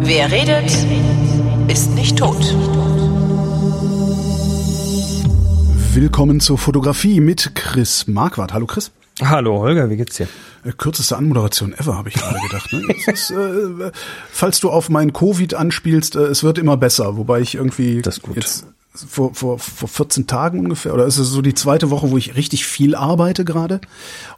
Wer redet, ist nicht tot. Willkommen zur Fotografie mit Chris Marquardt. Hallo Chris. Hallo Holger, wie geht's dir? Äh, kürzeste Anmoderation ever, habe ich gerade gedacht. Ne? Ist, äh, falls du auf mein Covid anspielst, äh, es wird immer besser, wobei ich irgendwie Das ist gut. jetzt vor, vor, vor 14 Tagen ungefähr, oder ist es so die zweite Woche, wo ich richtig viel arbeite gerade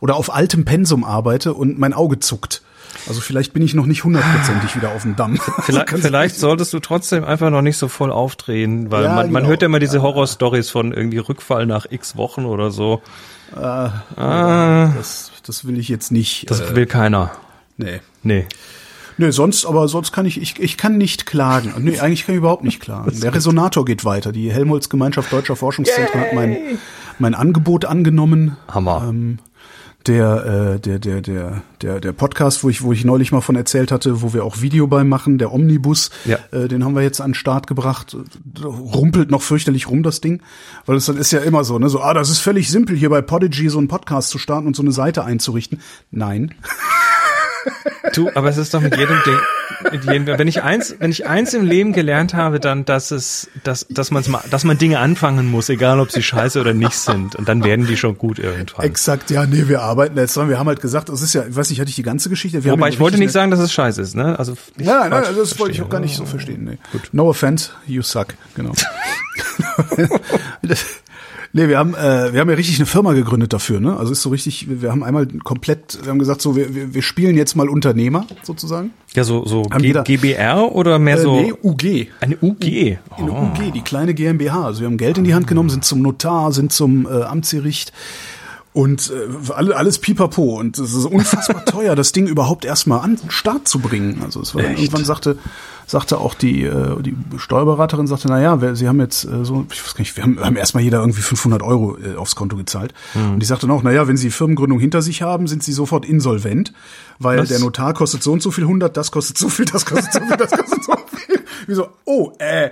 oder auf altem Pensum arbeite und mein Auge zuckt. Also vielleicht bin ich noch nicht hundertprozentig wieder auf dem Damm. Vielleicht, vielleicht solltest du trotzdem einfach noch nicht so voll aufdrehen, weil Ja, man, man genau. hört ja immer diese Horrorstories von irgendwie Rückfall nach x Wochen oder so. Das, das will ich jetzt nicht. Das äh, will keiner. nee. Nee. Nee, sonst, aber sonst kann ich, ich, ich kann nicht klagen. Nee, eigentlich kann ich überhaupt nicht klagen. Der Resonator geht weiter. Die Helmholtz Gemeinschaft Deutscher Forschungszentren hat mein, mein Angebot angenommen. Hammer. Ähm, der, äh, der, der, der, der, der Podcast, wo ich, wo ich neulich mal von erzählt hatte, wo wir auch Video bei machen, der Omnibus, Ja. äh, den haben wir jetzt an den Start gebracht. Rumpelt noch fürchterlich rum, das Ding. Weil es dann ist ja immer so, ne, so, ah, das ist völlig simpel, hier bei Podigy so einen Podcast zu starten und so eine Seite einzurichten. Nein. Du, aber es ist doch mit jedem Ding, mit jedem, wenn ich eins, wenn ich eins im Leben gelernt habe, dann, dass es, dass, dass man mal, dass man Dinge anfangen muss, egal ob sie scheiße oder nicht sind. Und dann werden die schon gut irgendwann. Exakt, ja, nee, wir arbeiten jetzt dran. Wir haben halt gesagt, das ist ja, ich weiß nicht, hatte ich die ganze Geschichte? Wir Wobei ich wollte nicht sagen, dass es scheiße ist, ne? Also, Nein, nein, nein, das wollte ich auch gar nicht so verstehen. Nee. No offense, you suck, genau. nee, wir haben, äh, wir haben ja richtig eine Firma gegründet dafür, ne? Also ist so richtig, wir haben einmal komplett, wir haben gesagt, so, wir, wir, wir spielen jetzt mal Unternehmer, sozusagen. Ja, so, so G jeder- GBR oder mehr Äh, so nee, UG. eine UG? Eine Oh. UG, die kleine GmbH. Also wir haben Geld in die Hand genommen, sind zum Notar, sind zum äh, Amtsgericht und äh, alle- alles pipapo. Und es ist unfassbar teuer, das Ding überhaupt erstmal an den Start zu bringen. Also es war Echt? irgendwann sagte, sagte auch die, äh, die Steuerberaterin, sagte, na ja, sie haben jetzt äh, so, ich weiß gar nicht, wir haben, haben erstmal jeder irgendwie 500 Euro äh, aufs Konto gezahlt. Hm. Und die sagte noch, na ja, wenn sie Firmengründung hinter sich haben, sind sie sofort insolvent, weil Was? der Notar kostet so und so viel 100, das kostet so viel, das kostet so viel, das kostet so viel. Wie so, oh, äh,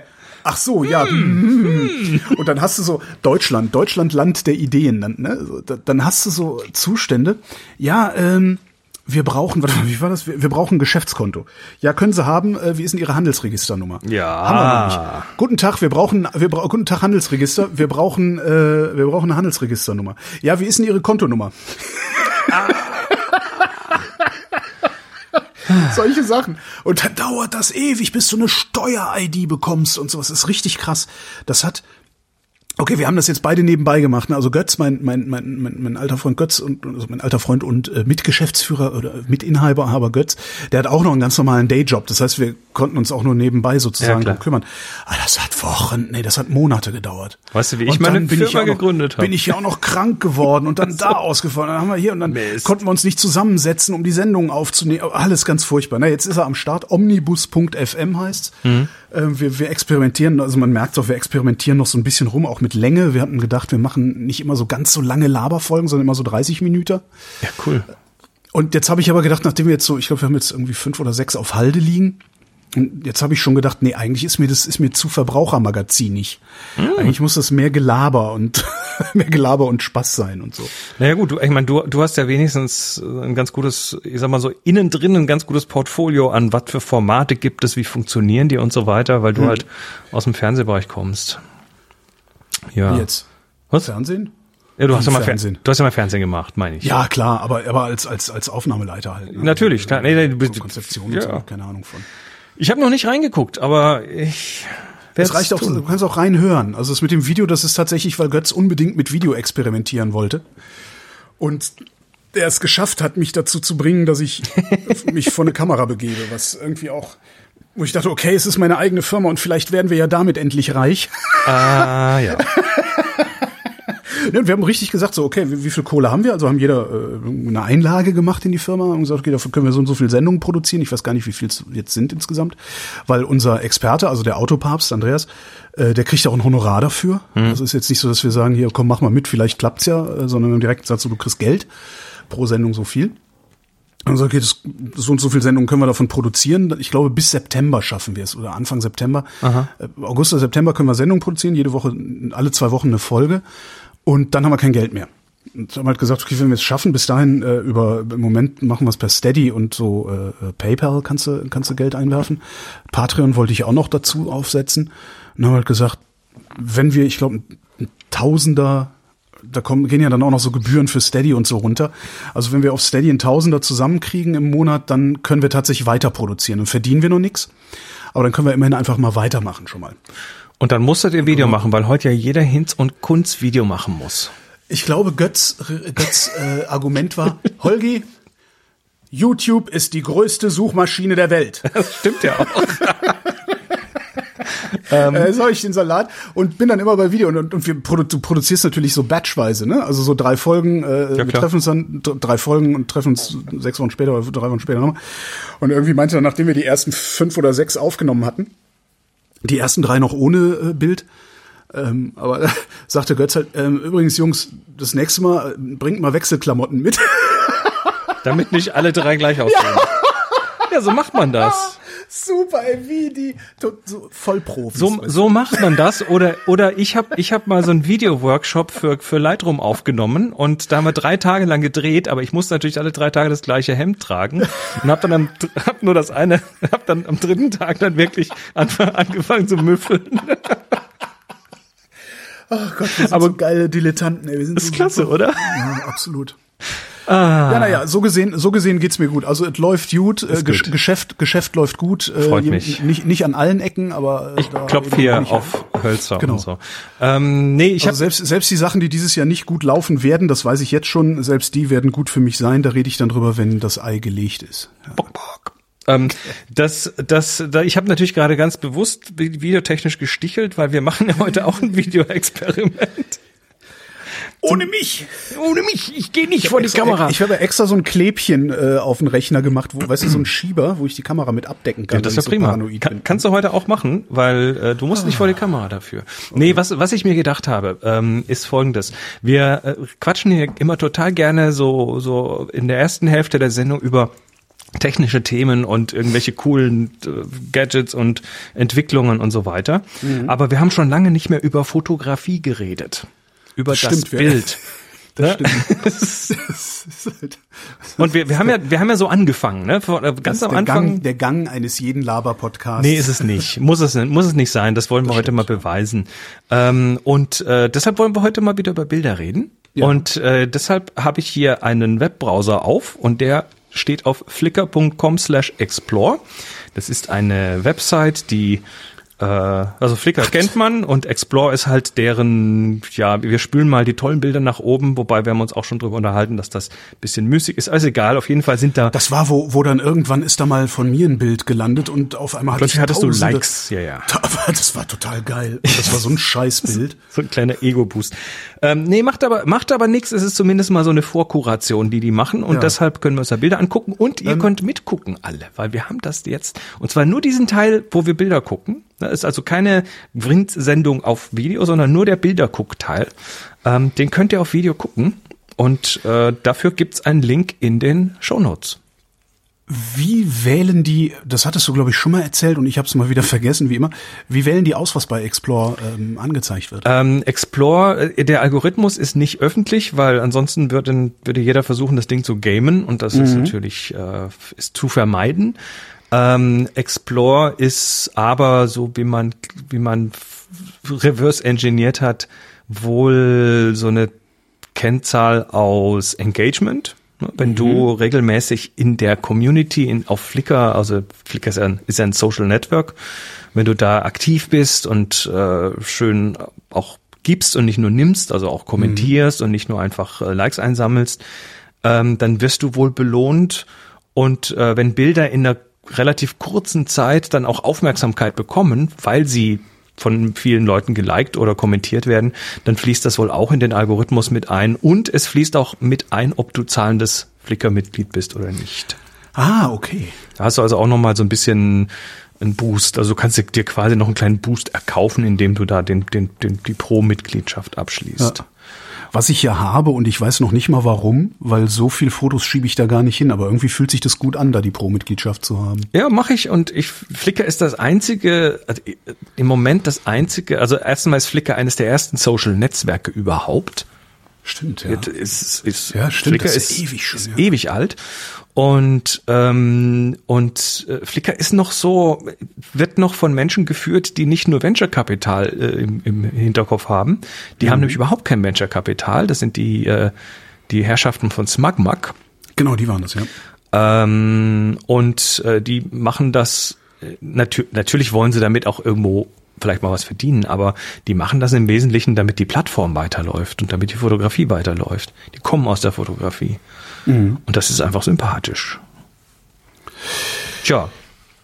Ach so, ja. hm. Und dann hast du so Deutschland, Deutschland Land der Ideen. Dann, ne? Dann hast du so Zustände. Ja, ähm, wir brauchen, warte mal, wie war das? Wir, wir brauchen ein Geschäftskonto. Ja, können Sie haben. Äh, wie ist denn Ihre Handelsregisternummer? Ja. Haben wir noch nicht. Guten Tag, wir brauchen, wir brauchen, guten Tag Handelsregister. Wir brauchen, äh, wir brauchen eine Handelsregisternummer. Ja, wie ist denn Ihre Kontonummer? Solche Sachen. Und dann dauert das ewig, bis du eine Steuer-ID bekommst und sowas. Das ist richtig krass. Das hat, okay, wir haben das jetzt beide nebenbei gemacht. ne? Also Götz, mein, mein, mein, mein, mein alter Freund Götz und also mein alter Freund und äh, Mitgeschäftsführer oder Mitinhaber, aber Götz, der hat auch noch einen ganz normalen Dayjob. Das heißt, wir konnten uns auch nur nebenbei sozusagen Ja, kümmern. Aber das hat Wochen, nee, das hat Monate gedauert. Weißt du, wie ich meine bin Firma auch noch, gegründet habe? Bin ich ja auch noch krank geworden und dann da ausgefallen. Dann haben wir hier und dann Mist. konnten wir uns nicht zusammensetzen, um die Sendung aufzunehmen. Alles ganz furchtbar. Na, jetzt ist er am Start. Omnibus.fm heißt. Mhm. Ähm, wir, wir experimentieren, also man merkt auch, wir experimentieren noch so ein bisschen rum, auch mit Länge. Wir hatten gedacht, wir machen nicht immer so ganz so lange Laberfolgen, sondern immer so 30 Minuten. Ja, cool. Und jetzt habe ich aber gedacht, nachdem wir jetzt so, ich glaube, wir haben jetzt irgendwie fünf oder sechs auf Halde liegen. Und jetzt habe ich schon gedacht, nee, eigentlich ist mir das ist mir zu Verbrauchermagazinig. Eigentlich muss das mehr Gelaber und mehr Gelaber und Spaß sein und so. Naja gut, du, ich meine, du, du hast ja wenigstens ein ganz gutes, ich sag mal so, innen drin ein ganz gutes Portfolio an, was für Formate gibt es, wie funktionieren die und so weiter, weil du Hm. halt aus dem Fernsehbereich kommst. Ja. Wie jetzt? Was? Fernsehen? Ja, du hast ja mal Fernsehen. Du hast ja mal Fernsehen gemacht, meine ich. Ja, klar, aber aber als als als Aufnahmeleiter halt. ne? Natürlich, klar. Nee, nee, du bist- Konzeption ja. und so, keine Ahnung von. Ich habe noch nicht reingeguckt, aber ich. Es reicht auch, du kannst auch reinhören. Also das mit dem Video, das ist tatsächlich, weil Götz unbedingt mit Video experimentieren wollte. Und der es geschafft hat, mich dazu zu bringen, dass ich mich vor eine Kamera begebe, was irgendwie auch, wo ich dachte, okay, es ist meine eigene Firma und vielleicht werden wir ja damit endlich reich. Ah, ja. Ja, und wir haben richtig gesagt, so, okay, wie, wie viel Kohle haben wir? Also haben jeder äh, eine Einlage gemacht in die Firma und gesagt, okay, dafür können wir so und so viel Sendungen produzieren. Ich weiß gar nicht, wie viel es jetzt sind insgesamt. Weil unser Experte, also der Autopapst, Andreas, äh, der kriegt auch ein Honorar dafür. Das ist jetzt nicht so, dass wir sagen, hier, komm, mach mal mit, vielleicht klappt's ja, äh, sondern direkt gesagt, so, du kriegst Geld pro Sendung so viel. Und so, okay, das, so und so viel Sendungen können wir davon produzieren. Ich glaube, bis September schaffen wir es oder Anfang September. Äh, August oder September können wir Sendungen produzieren, jede Woche, alle zwei Wochen eine Folge. Und dann haben wir kein Geld mehr. Und haben halt gesagt, okay, wenn wir es schaffen, bis dahin äh, über im Moment machen wir es per Steady und so äh, PayPal kannst du kannst du Geld einwerfen. Patreon wollte ich auch noch dazu aufsetzen. Und haben halt gesagt, wenn wir, ich glaube, ein Tausender, da kommen gehen ja dann auch noch so Gebühren für Steady und so runter. Also wenn wir auf Steady ein Tausender zusammenkriegen im Monat, dann können wir tatsächlich weiter produzieren und verdienen wir noch nichts. Aber dann können wir immerhin einfach mal weitermachen schon mal. Und dann musstet ihr Video machen, weil heute ja jeder Hinz und Kunz Video machen muss. Ich glaube, Götz, Götz äh, Argument war, Holgi, YouTube ist die größte Suchmaschine der Welt. Das stimmt ja auch. ähm, äh, so ich den Salat und bin dann immer bei Video und, und wir produ du produzierst natürlich so batchweise, ne? Also so drei Folgen, äh, ja, wir treffen uns dann drei Folgen und treffen uns sechs Wochen später oder drei Wochen später nochmal. Und irgendwie meinte er, nachdem wir die ersten fünf oder sechs aufgenommen hatten, die ersten drei noch ohne äh, Bild, ähm, aber äh, sagte Götz halt, ähm, übrigens, Jungs, das nächste Mal äh, bringt mal Wechselklamotten mit. Damit nicht alle drei gleich aussehen. Ja, ja so macht man das. Super, ey, wie die so Vollprofis. So, so macht man das. Oder oder ich habe ich hab mal so einen Video-Workshop für für Lightroom aufgenommen und da haben wir drei Tage lang gedreht, aber ich musste natürlich alle drei Tage das gleiche Hemd tragen und habe dann am, hab nur das eine, habe dann am dritten Tag dann wirklich angefangen zu müffeln. Ach Gott, wir sind aber so geile Dilettanten. Ey. Wir sind ist so klasse, super. oder? Ja, absolut. Ah. Ja, naja, so gesehen, so gesehen geht's mir gut. Also es läuft gut, äh, gut. Geschäft, Geschäft läuft gut. Äh, Freut mich. Nicht, nicht an allen Ecken, aber äh, ich klopfe hier auf Hölzer genau. und so. Ähm, nee, ich also selbst selbst die Sachen, die dieses Jahr nicht gut laufen werden, das weiß ich jetzt schon. Selbst die werden gut für mich sein. Da rede ich dann drüber, wenn das Ei gelegt ist. Ja. Bock, bock. Ähm, das, das, da, ich habe natürlich gerade ganz bewusst videotechnisch gestichelt, weil wir machen ja heute auch ein Videoexperiment. Ohne mich. Ohne mich. Ich gehe nicht vor die extra, Kamera. Ich habe extra so ein Klebchen äh, auf den Rechner gemacht, wo, weißt du, so ein Schieber, wo ich die Kamera mit abdecken kann. Ja, das ist ja prima. So kann, kannst du heute auch machen, weil äh, du musst ah. nicht vor die Kamera dafür. Okay. Nee, was, was ich mir gedacht habe, ähm, ist folgendes. Wir äh, quatschen hier immer total gerne so, so in der ersten Hälfte der Sendung über technische Themen und irgendwelche coolen äh, Gadgets und Entwicklungen und so weiter. Mhm. Aber wir haben schon lange nicht mehr über Fotografie geredet. Über das, das Bild. Das ne? stimmt. und wir, wir haben ja, wir haben ja so angefangen, ne? Äh, ganz am Anfang. Gang, der Gang eines jeden Laber-Podcasts. Nee, ist es nicht. Muss es, muss es nicht sein. Das wollen wir das heute stimmt. mal beweisen. Ähm, und äh, deshalb wollen wir heute mal wieder über Bilder reden. Ja. Und äh, deshalb habe ich hier einen Webbrowser auf und der steht auf flickr.com slash explore. Das ist eine Website, die äh, also Flickr kennt man und Explore ist halt deren, ja, wir spülen mal die tollen Bilder nach oben, wobei wir haben uns auch schon drüber unterhalten, dass das bisschen müßig ist. Also egal, auf jeden Fall sind da. Das war, wo, wo dann irgendwann ist da mal von mir ein Bild gelandet und auf einmal hatte Plötzlich hattest Tausende. du Likes, ja, ja. Das war total geil. Das war so ein Scheißbild. so ein kleiner Ego-Boost. Ähm, nee, macht aber, macht aber nichts. Es ist zumindest mal so eine Vorkuration, die die machen und ja. deshalb können wir uns da Bilder angucken und ihr ähm, könnt mitgucken alle, weil wir haben das jetzt und zwar nur diesen Teil, wo wir Bilder gucken. Das ist also keine Vrind-Sendung auf Video, sondern nur der Bilderguckteil. Ähm, den könnt ihr auf Video gucken und äh, dafür gibt's einen Link in den Show Notes. Wie wählen die, das hattest du glaube ich schon mal erzählt und ich habe es mal wieder vergessen, wie immer, wie wählen die aus, was bei Explore ähm, angezeigt wird? Ähm, Explore, äh, der Algorithmus ist nicht öffentlich, weil ansonsten würde, würde jeder versuchen, das Ding zu gamen und das mhm. ist natürlich äh, ist zu vermeiden. Ähm, Explore ist aber so, wie man, wie man reverse engineert hat, wohl so eine Kennzahl aus Engagement. Ne, wenn mhm. du regelmäßig in der Community in, auf Flickr, also Flickr ist ein, ist ein Social Network, wenn du da aktiv bist und äh, schön auch gibst und nicht nur nimmst, also auch kommentierst mhm. und nicht nur einfach äh, Likes einsammelst, ähm, dann wirst du wohl belohnt. Und äh, wenn Bilder in der relativ kurzen Zeit dann auch Aufmerksamkeit bekommen, weil sie von vielen Leuten geliked oder kommentiert werden, dann fließt das wohl auch in den Algorithmus mit ein und es fließt auch mit ein, ob du zahlendes Flickr-Mitglied bist oder nicht. Ah, okay. Da hast du also auch noch mal so ein bisschen einen Boost. Also du kannst dir quasi noch einen kleinen Boost erkaufen, indem du da den, den, den die Pro-Mitgliedschaft abschließt. Ja was ich ja habe und ich weiß noch nicht mal warum, weil so viel Fotos schiebe ich da gar nicht hin, aber irgendwie fühlt sich das gut an, da die Pro-Mitgliedschaft zu haben. Ja, mache ich und ich Flickr ist das einzige, also im Moment das einzige, also erstmal ist Flickr eines der ersten Social-Netzwerke überhaupt. Stimmt, ja. Ist, ist, Ja, stimmt, Flickr das ist, ist ewig schon, ist ja. ewig alt. Und, ähm, und äh, Flickr ist noch so, wird noch von Menschen geführt, die nicht nur Venture-Kapital äh, im, im Hinterkopf haben. Die Mhm. haben nämlich überhaupt kein Venture-Kapital. Das sind die, äh, die Herrschaften von SmugMug. Genau, die waren das, ja. Ähm, und äh, die machen das, äh, natür natürlich wollen sie damit auch irgendwo vielleicht mal was verdienen, aber die machen das im Wesentlichen, damit die Plattform weiterläuft und damit die Fotografie weiterläuft. Die kommen aus der Fotografie. Und das ist einfach sympathisch. Tja,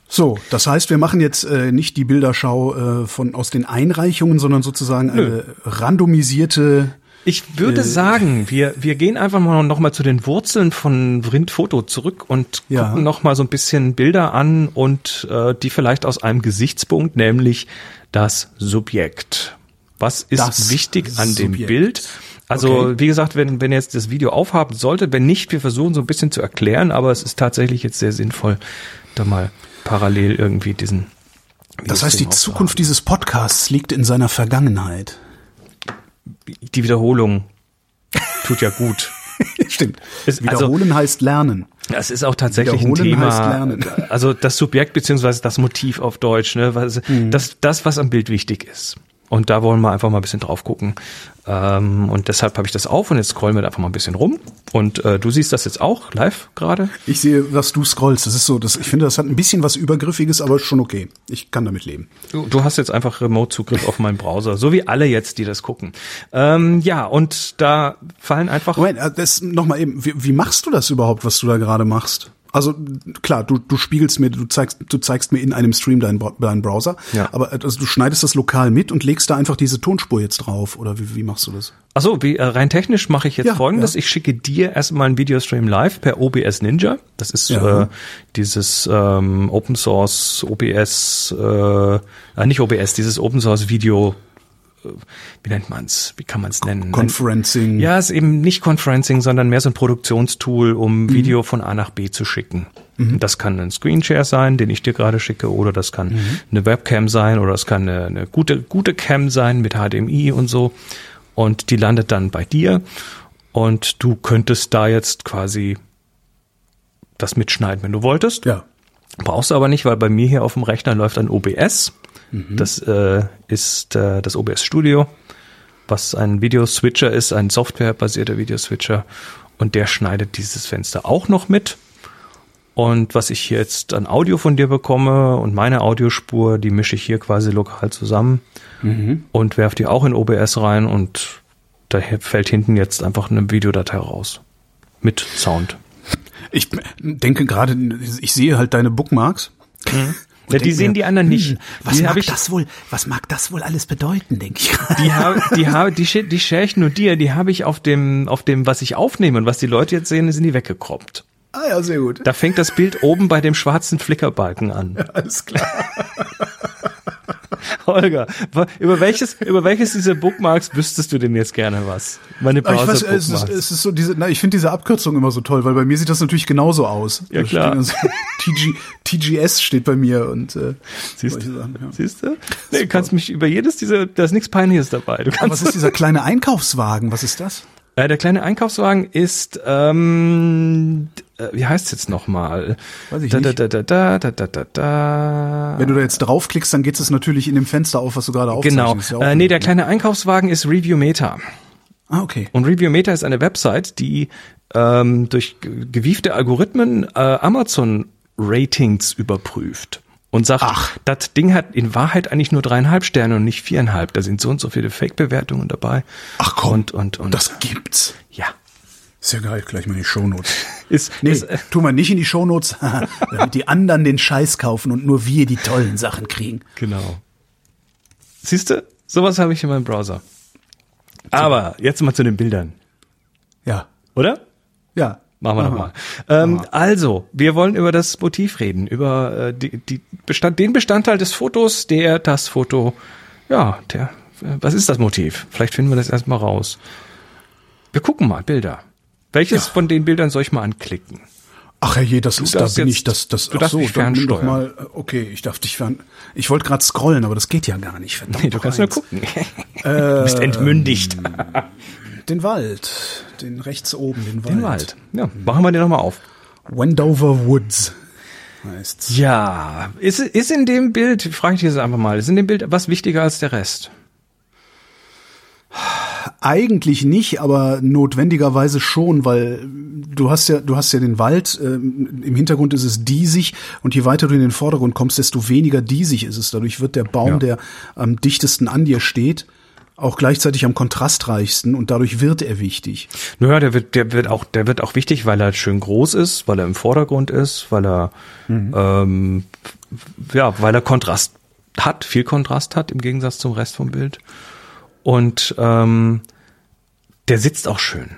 So, das heißt, wir machen jetzt äh, nicht die Bilderschau äh, von aus den Einreichungen, sondern sozusagen eine randomisierte. ich würde Äh. sagen, wir, wir gehen einfach mal noch mal zu den Wurzeln von Vrind Foto zurück und Ja. gucken noch mal so ein bisschen Bilder an und äh, die vielleicht aus einem Gesichtspunkt, nämlich das Subjekt. Was ist Das wichtig an dem Subjekt. Bild? Also, Okay. wie gesagt, wenn, wenn ihr jetzt das Video aufhaben solltet, wenn nicht, wir versuchen so ein bisschen zu erklären, aber es ist tatsächlich jetzt sehr sinnvoll, da mal parallel irgendwie diesen. Das heißt, die Zukunft dieses Podcasts liegt in seiner Vergangenheit. Die Wiederholung tut ja gut. Stimmt. Ist- also- Wiederholen heißt lernen. Das ist auch tatsächlich ein Thema. lernen. Also das Subjekt beziehungsweise das Motiv auf Deutsch, ne? Was, Mhm. das, das, was am Bild wichtig ist. Und da wollen wir einfach mal ein bisschen drauf gucken. Ähm, und deshalb habe ich das auf und jetzt scrollen wir einfach mal ein bisschen rum. Und äh, du siehst das jetzt auch live gerade. Ich sehe, was du scrollst. Das ist so, das, ich finde, das hat ein bisschen was Übergriffiges, aber schon okay. Ich kann damit leben. Du, du hast jetzt einfach Remote-Zugriff auf meinen Browser, so wie alle jetzt, die das gucken. Ähm, ja, und da fallen einfach. Moment, äh, das nochmal eben. Wie, wie machst du das überhaupt, was du da gerade machst? Also klar, du, du spiegelst mir, du zeigst, du zeigst mir in einem Stream deinen, deinen Browser, Ja. aber äh, also du schneidest das lokal mit und legst da einfach diese Tonspur jetzt drauf oder wie, wie machst du das? Achso, wie äh, rein technisch mache ich jetzt Ja, folgendes. ja. Ich schicke dir erstmal einen Videostream live per OBS Ninja. Das ist äh, dieses ähm, Open Source OBS, äh, äh, nicht OBS, dieses Open Source Video, wie nennt man's? Wie kann man's nennen? Conferencing. Ja, ist eben nicht Conferencing, sondern mehr so ein Produktionstool, um Video von A nach B zu schicken. Das kann ein Screenshare sein, den ich dir gerade schicke, oder das kann eine Webcam sein, oder das kann eine, eine gute, gute Cam sein mit HDMI und so. Und die landet dann bei dir. Und du könntest da jetzt quasi das mitschneiden, wenn du wolltest. Ja. Brauchst du aber nicht, weil bei mir hier auf dem Rechner läuft ein OBS. Das äh, ist äh, das OBS Studio, was ein Videoswitcher ist, ein softwarebasierter Videoswitcher. Und der schneidet dieses Fenster auch noch mit. Und was ich hier jetzt an Audio von dir bekomme und meine Audiospur, die mische ich hier quasi lokal zusammen und werfe die auch in OBS rein und da fällt hinten jetzt einfach eine Videodatei raus. Mit Sound. Ich denke gerade, ich sehe halt deine Bookmarks. Ja, die sehen mir, die anderen nicht. hm, Was die mag ich, das wohl, was mag das wohl alles bedeuten, denke ich die habe, die habe, die, schi- die ich nur dir, die habe ich auf dem, auf dem, was ich aufnehme und was die Leute jetzt sehen, sind die weggekroppt. Ah ja, sehr gut. Da fängt das Bild oben bei dem schwarzen Flickerbalken an. Alles klar. Holger, über welches, über welches dieser Bookmarks wüsstest du denn jetzt gerne was? Meine Aber ich weiß, es ist, es ist so diese, na, ich finde diese Abkürzung immer so toll, weil bei mir sieht das natürlich genauso aus. Ja, Da klar. so TG, TGS steht bei mir und äh, Siehst du? Sachen, ja. Siehst du? Nee, du kannst mich über jedes dieser, da ist nichts Peinliches dabei. Du Aber kannst, was ist dieser kleine Einkaufswagen? Was ist das? Äh, der kleine Einkaufswagen ist, ähm, äh, wie heißt es jetzt nochmal? Weiß ich da, nicht. Da, da, da, da, da, da, da. Wenn du da jetzt draufklickst, dann geht es natürlich in dem Fenster auf, was du gerade Genau. aufzeichnest. Ist ja Äh, nee, der ne? kleine Einkaufswagen ist Reviewmeter. Ah, okay. Und Reviewmeter ist eine Website, die ähm, durch ge- gewiefte Algorithmen äh, Amazon-Ratings überprüft. Und sagt, Ach. das Ding hat in Wahrheit eigentlich nur dreieinhalb Sterne und nicht viereinhalb. Da sind so und so viele Fake-Bewertungen dabei. Ach komm, Und, und, und. das gibt's. ja. Ist ja geil, gleich mal in die Shownotes. Ist, Nee, ist, äh, tu mal nicht in die Shownotes, damit die anderen den Scheiß kaufen und nur wir die tollen Sachen kriegen. genau. Siehst du? Sowas habe ich in meinem Browser. Aber jetzt mal zu den Bildern. Ja, Oder? ja. Machen wir nochmal. Ähm, also, wir wollen über das Motiv reden, über äh, die, die Bestand, den Bestandteil des Fotos, der das Foto, ja, der, äh, was ist das Motiv? Vielleicht finden wir das erstmal raus. Wir gucken mal, Bilder. Welches Ja. von den Bildern soll ich mal anklicken? Ach je, das ist, da bin jetzt- ich, das, das, du darfst so, mich nimm doch fernsteuern. mal, okay, ich darf dich fern, ich wollte gerade scrollen, aber das geht ja gar nicht, verdammt. Nee, du kannst nur eins. gucken. du bist entmündigt. Den Wald. Den rechts oben, den Wald. Den Wald. Ja, machen wir den nochmal auf. Wendover Woods heißt's. Ja, ist, ist in dem Bild, frage ich dich jetzt einfach mal, ist in dem Bild was wichtiger als der Rest? Eigentlich nicht, aber notwendigerweise schon, weil du hast ja, du hast ja den Wald, äh, im Hintergrund ist es diesig und je weiter du in den Vordergrund kommst, desto weniger diesig ist es. Dadurch wird der Baum, Ja. der am dichtesten an dir steht, auch gleichzeitig am kontrastreichsten und dadurch wird er wichtig. Naja, der wird, der wird auch, der wird auch wichtig, weil er schön groß ist, weil er im Vordergrund ist, weil er, ähm, ja, weil er Kontrast hat, viel Kontrast hat im Gegensatz zum Rest vom Bild. Und ähm, der sitzt auch schön.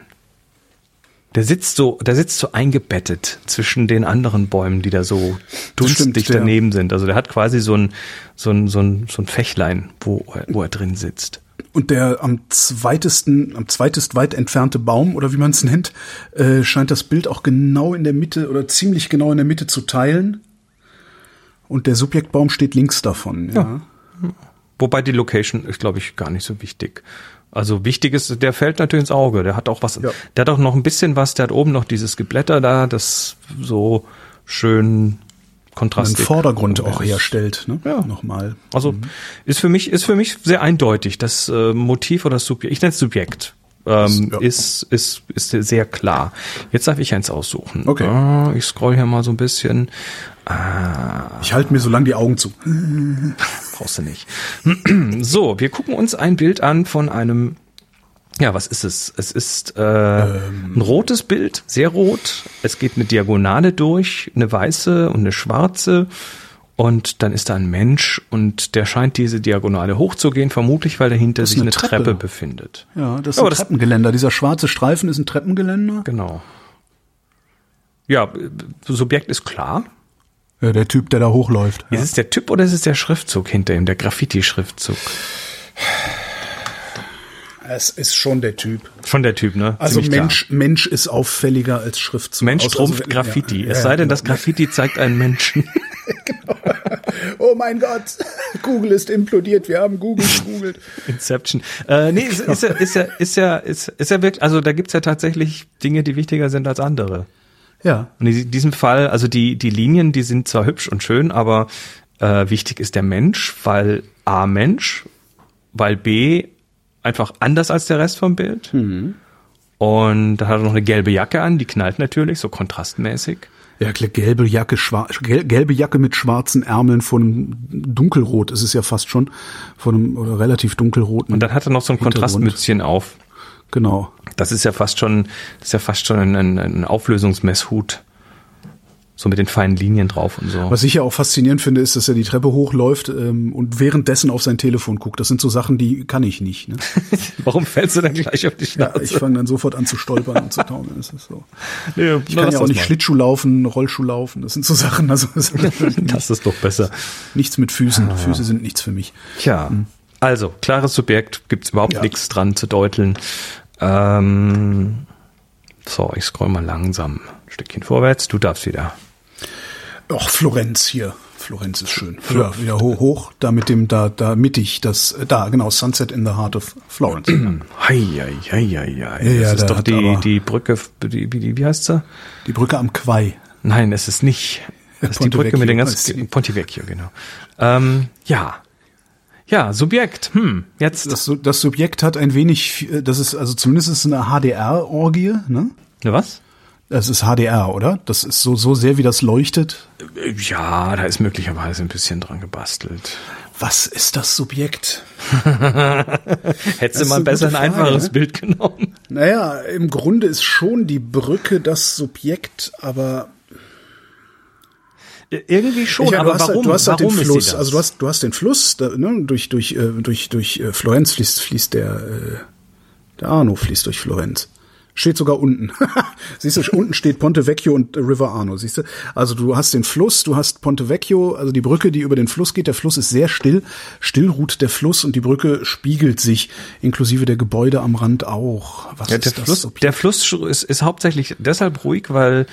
Der sitzt so, der sitzt so eingebettet zwischen den anderen Bäumen, die da so dunstig ja. daneben sind. Also der hat quasi so ein, so ein, so ein, so ein Fächlein, wo, wo er drin sitzt. Und der am zweitesten, am zweitest weit entfernte Baum oder wie man es nennt, äh, scheint das Bild auch genau in der Mitte oder ziemlich genau in der Mitte zu teilen. Und der Subjektbaum steht links davon. Ja. Wobei die Location ist, glaube ich, gar nicht so wichtig. Also wichtig ist, der fällt natürlich ins Auge. Der hat auch was, Ja. der hat auch noch ein bisschen was, der hat oben noch dieses Geblätter da, das so schön einen kontrastig. Vordergrund auch herstellt. Ne? Ja. Nochmal. Also ist für mich, ist für mich sehr eindeutig. Das äh, Motiv oder das Subjekt, ich nenne es Subjekt, ähm, Ja. ist, ist, ist sehr klar. Jetzt darf ich eins aussuchen. Okay. Ah, ich scroll hier mal so ein bisschen. Ich halte mir so lang die Augen zu. Brauchst du nicht. So, wir gucken uns ein Bild an von einem, ja, was ist es? Es ist äh, ein rotes Bild, sehr rot. Es geht eine Diagonale durch, eine weiße und eine schwarze. Und dann ist da ein Mensch und der scheint diese Diagonale hochzugehen, vermutlich weil dahinter sich eine eine Treppe. Treppe. befindet. Ja, das ist Aber ein das- Treppengeländer. Dieser schwarze Streifen ist ein Treppengeländer. Genau. Ja, Subjekt ist klar. Ja, der Typ, der da hochläuft. Ja. Ist es der Typ oder ist es der Schriftzug hinter ihm, der Graffiti-Schriftzug? Es ist schon der Typ. Schon der Typ, ne? Also Ziemlich klar. Mensch, Mensch ist auffälliger als Schriftzug. Mensch Außer- trumpft also, Graffiti. ja, es ja, sei denn, genau. das Graffiti zeigt einen Menschen. Oh mein Gott, Google ist implodiert. Wir haben Google gegoogelt. Inception. Äh, nee, ist, ist, ja, ist ja, ist ja, ist, ist ja wirklich, also da gibt's ja tatsächlich Dinge, die wichtiger sind als andere. Ja, Und in diesem Fall, also die, die Linien, die sind zwar hübsch und schön, aber äh, wichtig ist der Mensch, weil A Mensch, weil B einfach anders als der Rest vom Bild. Und da hat er noch eine gelbe Jacke an, die knallt natürlich, so kontrastmäßig. ja, gelbe Jacke, schwar gel gelbe Jacke mit schwarzen Ärmeln von dunkelrot. ist Es ja fast schon von einem oder relativ dunkelroten. Und dann hat er noch so ein. Kontrastmützchen auf. Genau. Das ist ja fast schon, das ist ja fast schon ein, ein Auflösungsmesshut. So mit den feinen Linien drauf und so. Was ich ja auch faszinierend finde, ist, dass er die Treppe hochläuft ähm, und währenddessen auf sein Telefon guckt. Das sind so Sachen, die kann ich nicht. Ne? Warum fällst du dann gleich auf die Ja, Schnauze? ich fange dann sofort an zu stolpern und zu taumeln. Das ist so. Nee, Ich kann ja auch nicht Schlittschuh laufen, Rollschuh laufen. Das sind so Sachen. Also das ist Das ist doch besser. nichts mit Füßen. Füße sind nichts für mich. Tja, also klares Subjekt, gibt's überhaupt Ja. nichts dran zu deuteln. Ähm, so, ich scroll mal langsam ein Stückchen vorwärts. Du darfst wieder. Och, Florenz hier. Florenz ist schön. Ja, wieder hoch, hoch, da mit dem, da, da mittig, das, da, genau, Sunset in the Heart of Florence. Hei, hei, hei, hei. Ja, das ist da doch die, die Brücke, die, wie, wie heißt sie? Die Brücke am Quai. Nein, es ist nicht. Das ist die Brücke mit den ganzen. Pontivecchio, genau. Ähm, ja. Ja, Subjekt. Hm, jetzt. Das, das Subjekt hat ein wenig, äh, das ist, also zumindest ist es eine HDR-Orgie, ne? Ne, was? Das ist HDR, oder? Das ist so, so sehr, wie das leuchtet. Ja, da ist möglicherweise ein bisschen dran gebastelt. Was ist das Subjekt? Hättest du mal besser ein einfaches ne? Bild genommen. Naja, im Grunde ist schon die Brücke das Subjekt, aber Irgendwie schon, meine, aber du hast warum? Halt, du hast halt warum den ist Fluss. Also du hast, du hast den Fluss, da, ne, durch, durch, äh, durch, durch äh, Florenz fließt, fließt der, äh, der Arno fließt durch Florenz. Steht sogar unten. Siehst du, unten steht Ponte Vecchio und River Arno, siehst du? Also du hast den Fluss, du hast Ponte Vecchio, also die Brücke, die über den Fluss geht. Der Fluss ist sehr still. Still ruht der Fluss und die Brücke spiegelt sich, inklusive der Gebäude am Rand auch. Was Ja, der, ist das Fluss, der Fluss ist, ist hauptsächlich deshalb ruhig, weil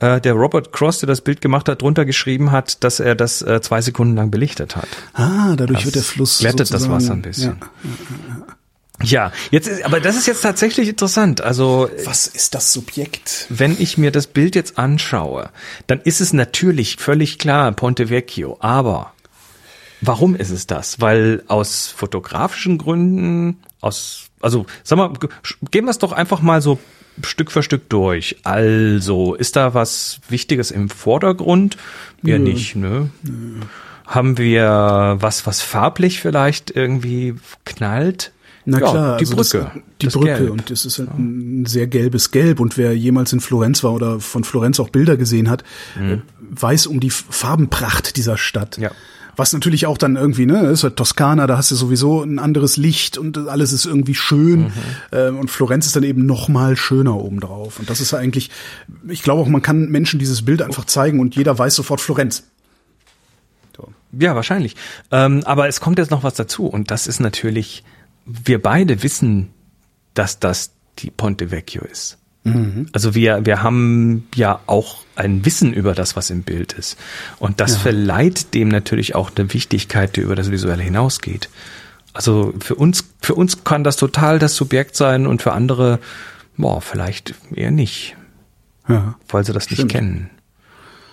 äh, der Robert Cross, der das Bild gemacht hat, drunter geschrieben hat, dass er das äh, zwei Sekunden lang belichtet hat. Ah, dadurch Das wird der Fluss glättet das Wasser ein bisschen. Ja. Ja, jetzt ist, aber das ist jetzt tatsächlich interessant. Also Was ist das Subjekt? wenn ich mir das Bild jetzt anschaue, dann ist es natürlich völlig klar Ponte Vecchio. Aber warum ist es das? Weil aus fotografischen Gründen, aus, also sag mal, gehen wir es doch einfach mal so Stück für Stück durch. Also, ist da was Wichtiges im Vordergrund? Ja, nicht, ne? Haben wir was, was farblich vielleicht irgendwie knallt? Na Ja, klar, die also das- Brücke. die das Brücke Gelb. und das ist halt ein sehr gelbes Gelb und wer jemals in Florenz war oder von Florenz auch Bilder gesehen hat, äh, weiß um die Farbenpracht dieser Stadt. Mhm. Ja. Was natürlich auch dann irgendwie, ne, ist halt Toskana, da hast du sowieso ein anderes Licht und alles ist irgendwie schön. Mhm. Ähm, und Florenz ist dann eben noch mal schöner obendrauf. Und das ist ja eigentlich, ich glaube auch, man kann Menschen dieses Bild einfach zeigen und jeder weiß sofort Florenz. Ja, wahrscheinlich. Ähm, aber es kommt jetzt noch was dazu und das ist natürlich, wir beide wissen, dass das die Ponte Vecchio ist. Also wir, wir haben ja auch ein Wissen über das, was im Bild ist. Und das verleiht dem natürlich auch eine Wichtigkeit, die über das Visuelle hinausgeht. Also für uns, für uns kann das total das Subjekt sein und für andere, boah, vielleicht eher nicht, Ja. weil sie das nicht Stimmt. kennen.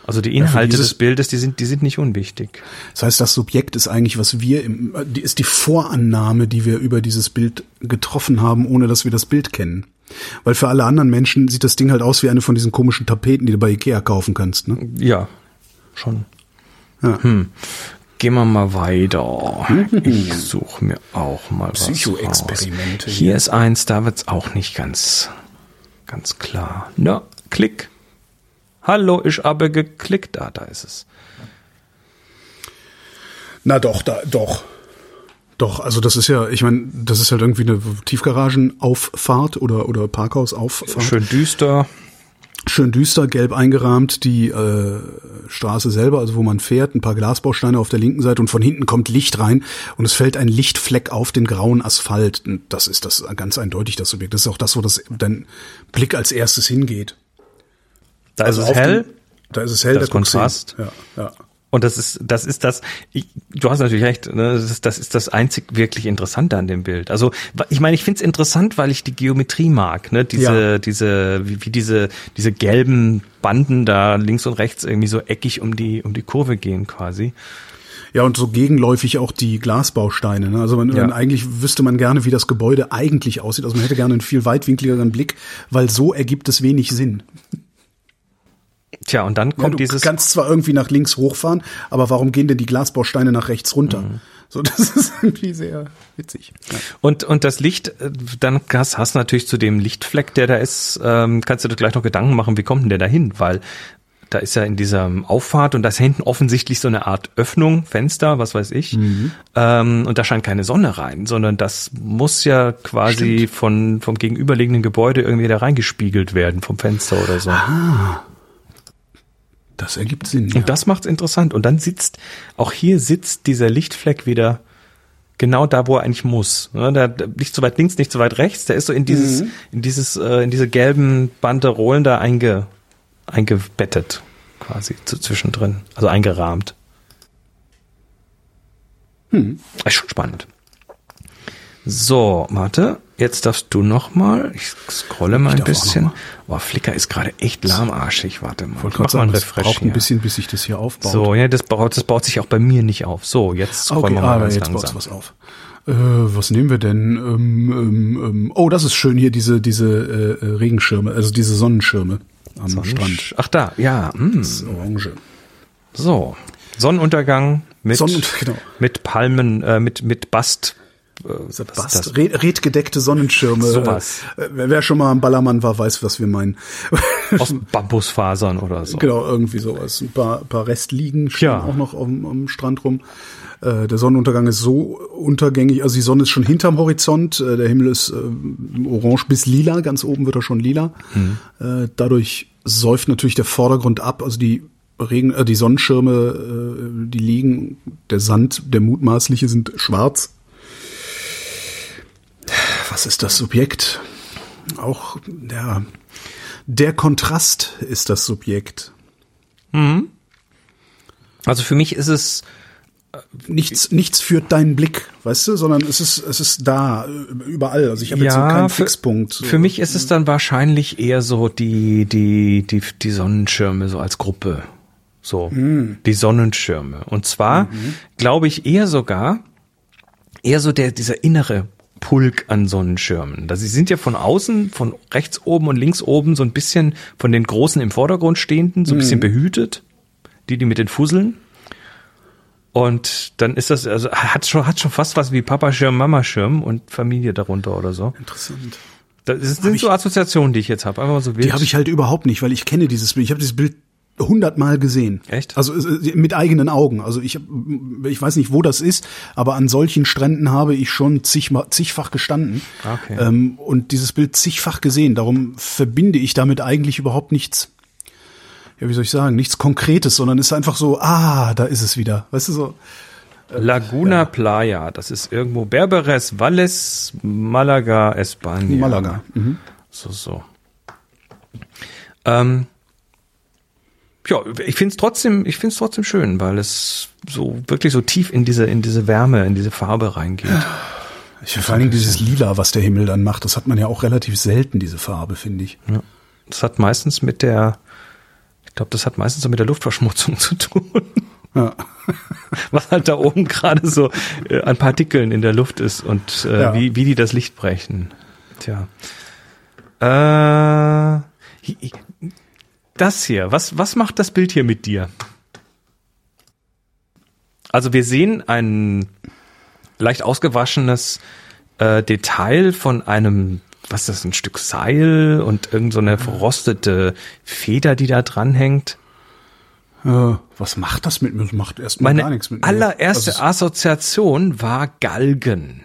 Also die Inhalte dieses- des Bildes, die sind, die sind nicht unwichtig. Das heißt, das Subjekt ist eigentlich, was wir im, die ist die Vorannahme, die wir über dieses Bild getroffen haben, ohne dass wir das Bild kennen. Weil für alle anderen Menschen sieht das Ding halt aus wie eine von diesen komischen Tapeten, die du bei Ikea kaufen kannst. Ne? Ja, schon. Ja. Hm. Gehen wir mal weiter. Ich suche mir auch mal was Psychoexperimente raus. hier. Hier ist eins, da wird's auch nicht ganz, ganz klar. Na, klick. Hallo, ich habe geklickt. Ah, da ist es. Na doch, da, doch. Doch, also das ist ja, ich meine, das ist halt irgendwie eine Tiefgaragenauffahrt oder, oder Parkhausauffahrt. Schön düster. Schön düster, gelb eingerahmt, die äh, Straße selber, also wo man fährt, ein paar Glasbausteine auf der linken Seite und von hinten kommt Licht rein und es fällt ein Lichtfleck auf den grauen Asphalt. Und das ist das ganz eindeutig das Subjekt. Das ist auch das, wo das dein Blick als erstes hingeht. Da Also ist es hell. Den, da ist es hell, Das. Kontrast. Ja, ja. Und das ist, das ist das, ich, du hast natürlich recht, ne? das, ist, das ist das einzig wirklich Interessante an dem Bild. Also ich meine, ich finde es interessant, weil ich die Geometrie mag, ne? Diese, Ja. diese, wie, wie diese, diese gelben Banden da links und rechts irgendwie so eckig um die, um die Kurve gehen quasi. Ja, und so gegenläufig auch die Glasbausteine. Ne? Also man, Ja. eigentlich wüsste man gerne, wie das Gebäude eigentlich aussieht. Also man hätte gerne einen viel weitwinkligeren Blick, weil so ergibt es wenig Sinn. Tja, und dann Ja, kommt du dieses, kannst zwar irgendwie nach links hochfahren, aber warum gehen denn die Glasbausteine nach rechts runter? Mhm. So, das ist irgendwie sehr witzig. Ja. Und, und das Licht, äh, dann hast, hast du natürlich zu dem Lichtfleck, der da ist, ähm, kannst du dir gleich noch Gedanken machen, wie kommt denn der da hin? Weil da ist ja in dieser Auffahrt und da ist hinten offensichtlich so eine Art Öffnung, Fenster, was weiß ich. Ähm, und da scheint keine Sonne rein, sondern das muss ja quasi von, vom gegenüberliegenden Gebäude irgendwie da reingespiegelt werden, vom Fenster oder so. Das ergibt Sinn. Ja. Und das macht's interessant. Und dann sitzt, auch hier sitzt dieser Lichtfleck wieder genau da, wo er eigentlich muss. Ne, Der, der- nicht zu weit links, nicht zu weit rechts. Der ist so in dieses, in dieses, äh, in diese gelben Banderolen da einge, eingebettet, quasi zu, zwischendrin. Also eingerahmt. Hm. Ist schon spannend. So, warte. Jetzt darfst du noch mal. Ich scrolle mal ein auch noch bisschen. mal. Boah, Flickr ist gerade echt lahmarschig. Warte mal. wollte Mach mal sagen, das Refresh braucht ein hier. bisschen, bis sich das hier aufbaut. So, ja, das baut, das baut sich auch bei mir nicht auf. So, jetzt scrollen okay, wir mal ganz jetzt langsam. was auf. Äh, was nehmen wir denn? Ähm, ähm, ähm, oh, das ist schön hier, diese, diese äh, äh, Regenschirme, also diese Sonnenschirme am Strand. Ach da, ja. Hm. Das Orange. So, Sonnenuntergang mit Sonnenunter- genau. mit Palmen, äh, mit mit Bast. Äh, Bast, red, redgedeckte Sonnenschirme. Sowas. Äh, wer schon mal am Ballermann war, weiß, was wir meinen. Aus Bambusfasern oder so. Genau, irgendwie sowas. Ein paar, paar Restliegen stehen Ja. auch noch dem, am Strand rum. Äh, der Sonnenuntergang ist so untergängig, also die Sonne ist schon hinterm Horizont, äh, der Himmel ist äh, orange bis lila, ganz oben wird er schon lila. Äh, dadurch säuft natürlich der Vordergrund ab, also die Regen, die Sonnenschirme, die liegen, der Sand, der mutmaßliche sind schwarz. Was ist das Subjekt? Auch, ja, der Kontrast ist das Subjekt. Also für mich ist es nichts, nichts führt deinen Blick, weißt du, sondern es ist, es ist da, äh, überall. Also ich habe jetzt so Ja, keinen für- Fixpunkt. Für mich ist es dann wahrscheinlich eher so die, die, die, die Sonnenschirme so als Gruppe. So, die Sonnenschirme. Und zwar glaube ich eher sogar, eher so der, dieser innere Pulk an Sonnenschirmen. Da sie sind ja von außen, von rechts oben und links oben so ein bisschen von den großen im Vordergrund stehenden, so ein bisschen behütet. Die, die mit den Fusseln. Und dann ist das, also hat schon, hat schon fast was wie Papa-Schirm, Mama-Schirm und Familie darunter oder so. Interessant. Das sind so Assoziationen, die ich jetzt habe. Einfach mal so wild. Die habe ich halt überhaupt nicht, weil ich kenne dieses Bild. Ich habe dieses Bild hundertmal gesehen. Echt? Also äh, mit eigenen Augen. Also ich, ich weiß nicht, wo das ist, aber an solchen Stränden habe ich schon zigma- zigfach gestanden Ah, Okay. ähm, und dieses Bild zigfach gesehen. Darum verbinde ich damit eigentlich überhaupt nichts. Ja, wie soll ich sagen? Nichts Konkretes, sondern ist einfach so, ah, da ist es wieder. Weißt du so? Laguna Playa, das ist irgendwo Berberes, Valles, Malaga, España. Malaga. Mhm. So, so. Ähm, ja, ich finde es trotzdem, ich finde es trotzdem schön, weil es so wirklich so tief in diese, in diese Wärme, in diese Farbe reingeht. Ich finde vor allen Dingen dieses Lila, was der Himmel dann macht, das hat man ja auch relativ selten, diese Farbe, finde ich. Ja. Das hat meistens mit der, ich glaube, das hat meistens so mit der Luftverschmutzung zu tun. Ja. was halt da oben gerade so äh, an Partikeln in der Luft ist und äh, Ja. wie, wie die das Licht brechen. Tja. Äh, das hier, was, was macht das Bild hier mit dir? Also wir sehen ein leicht ausgewaschenes äh, Detail von einem, was ist das, ein Stück Seil und irgend so eine verrostete Feder, die da dranhängt. Äh, was macht das mit mir? Das macht erstmal gar Meine nichts mit mir. allererste Also, Assoziation war Galgen.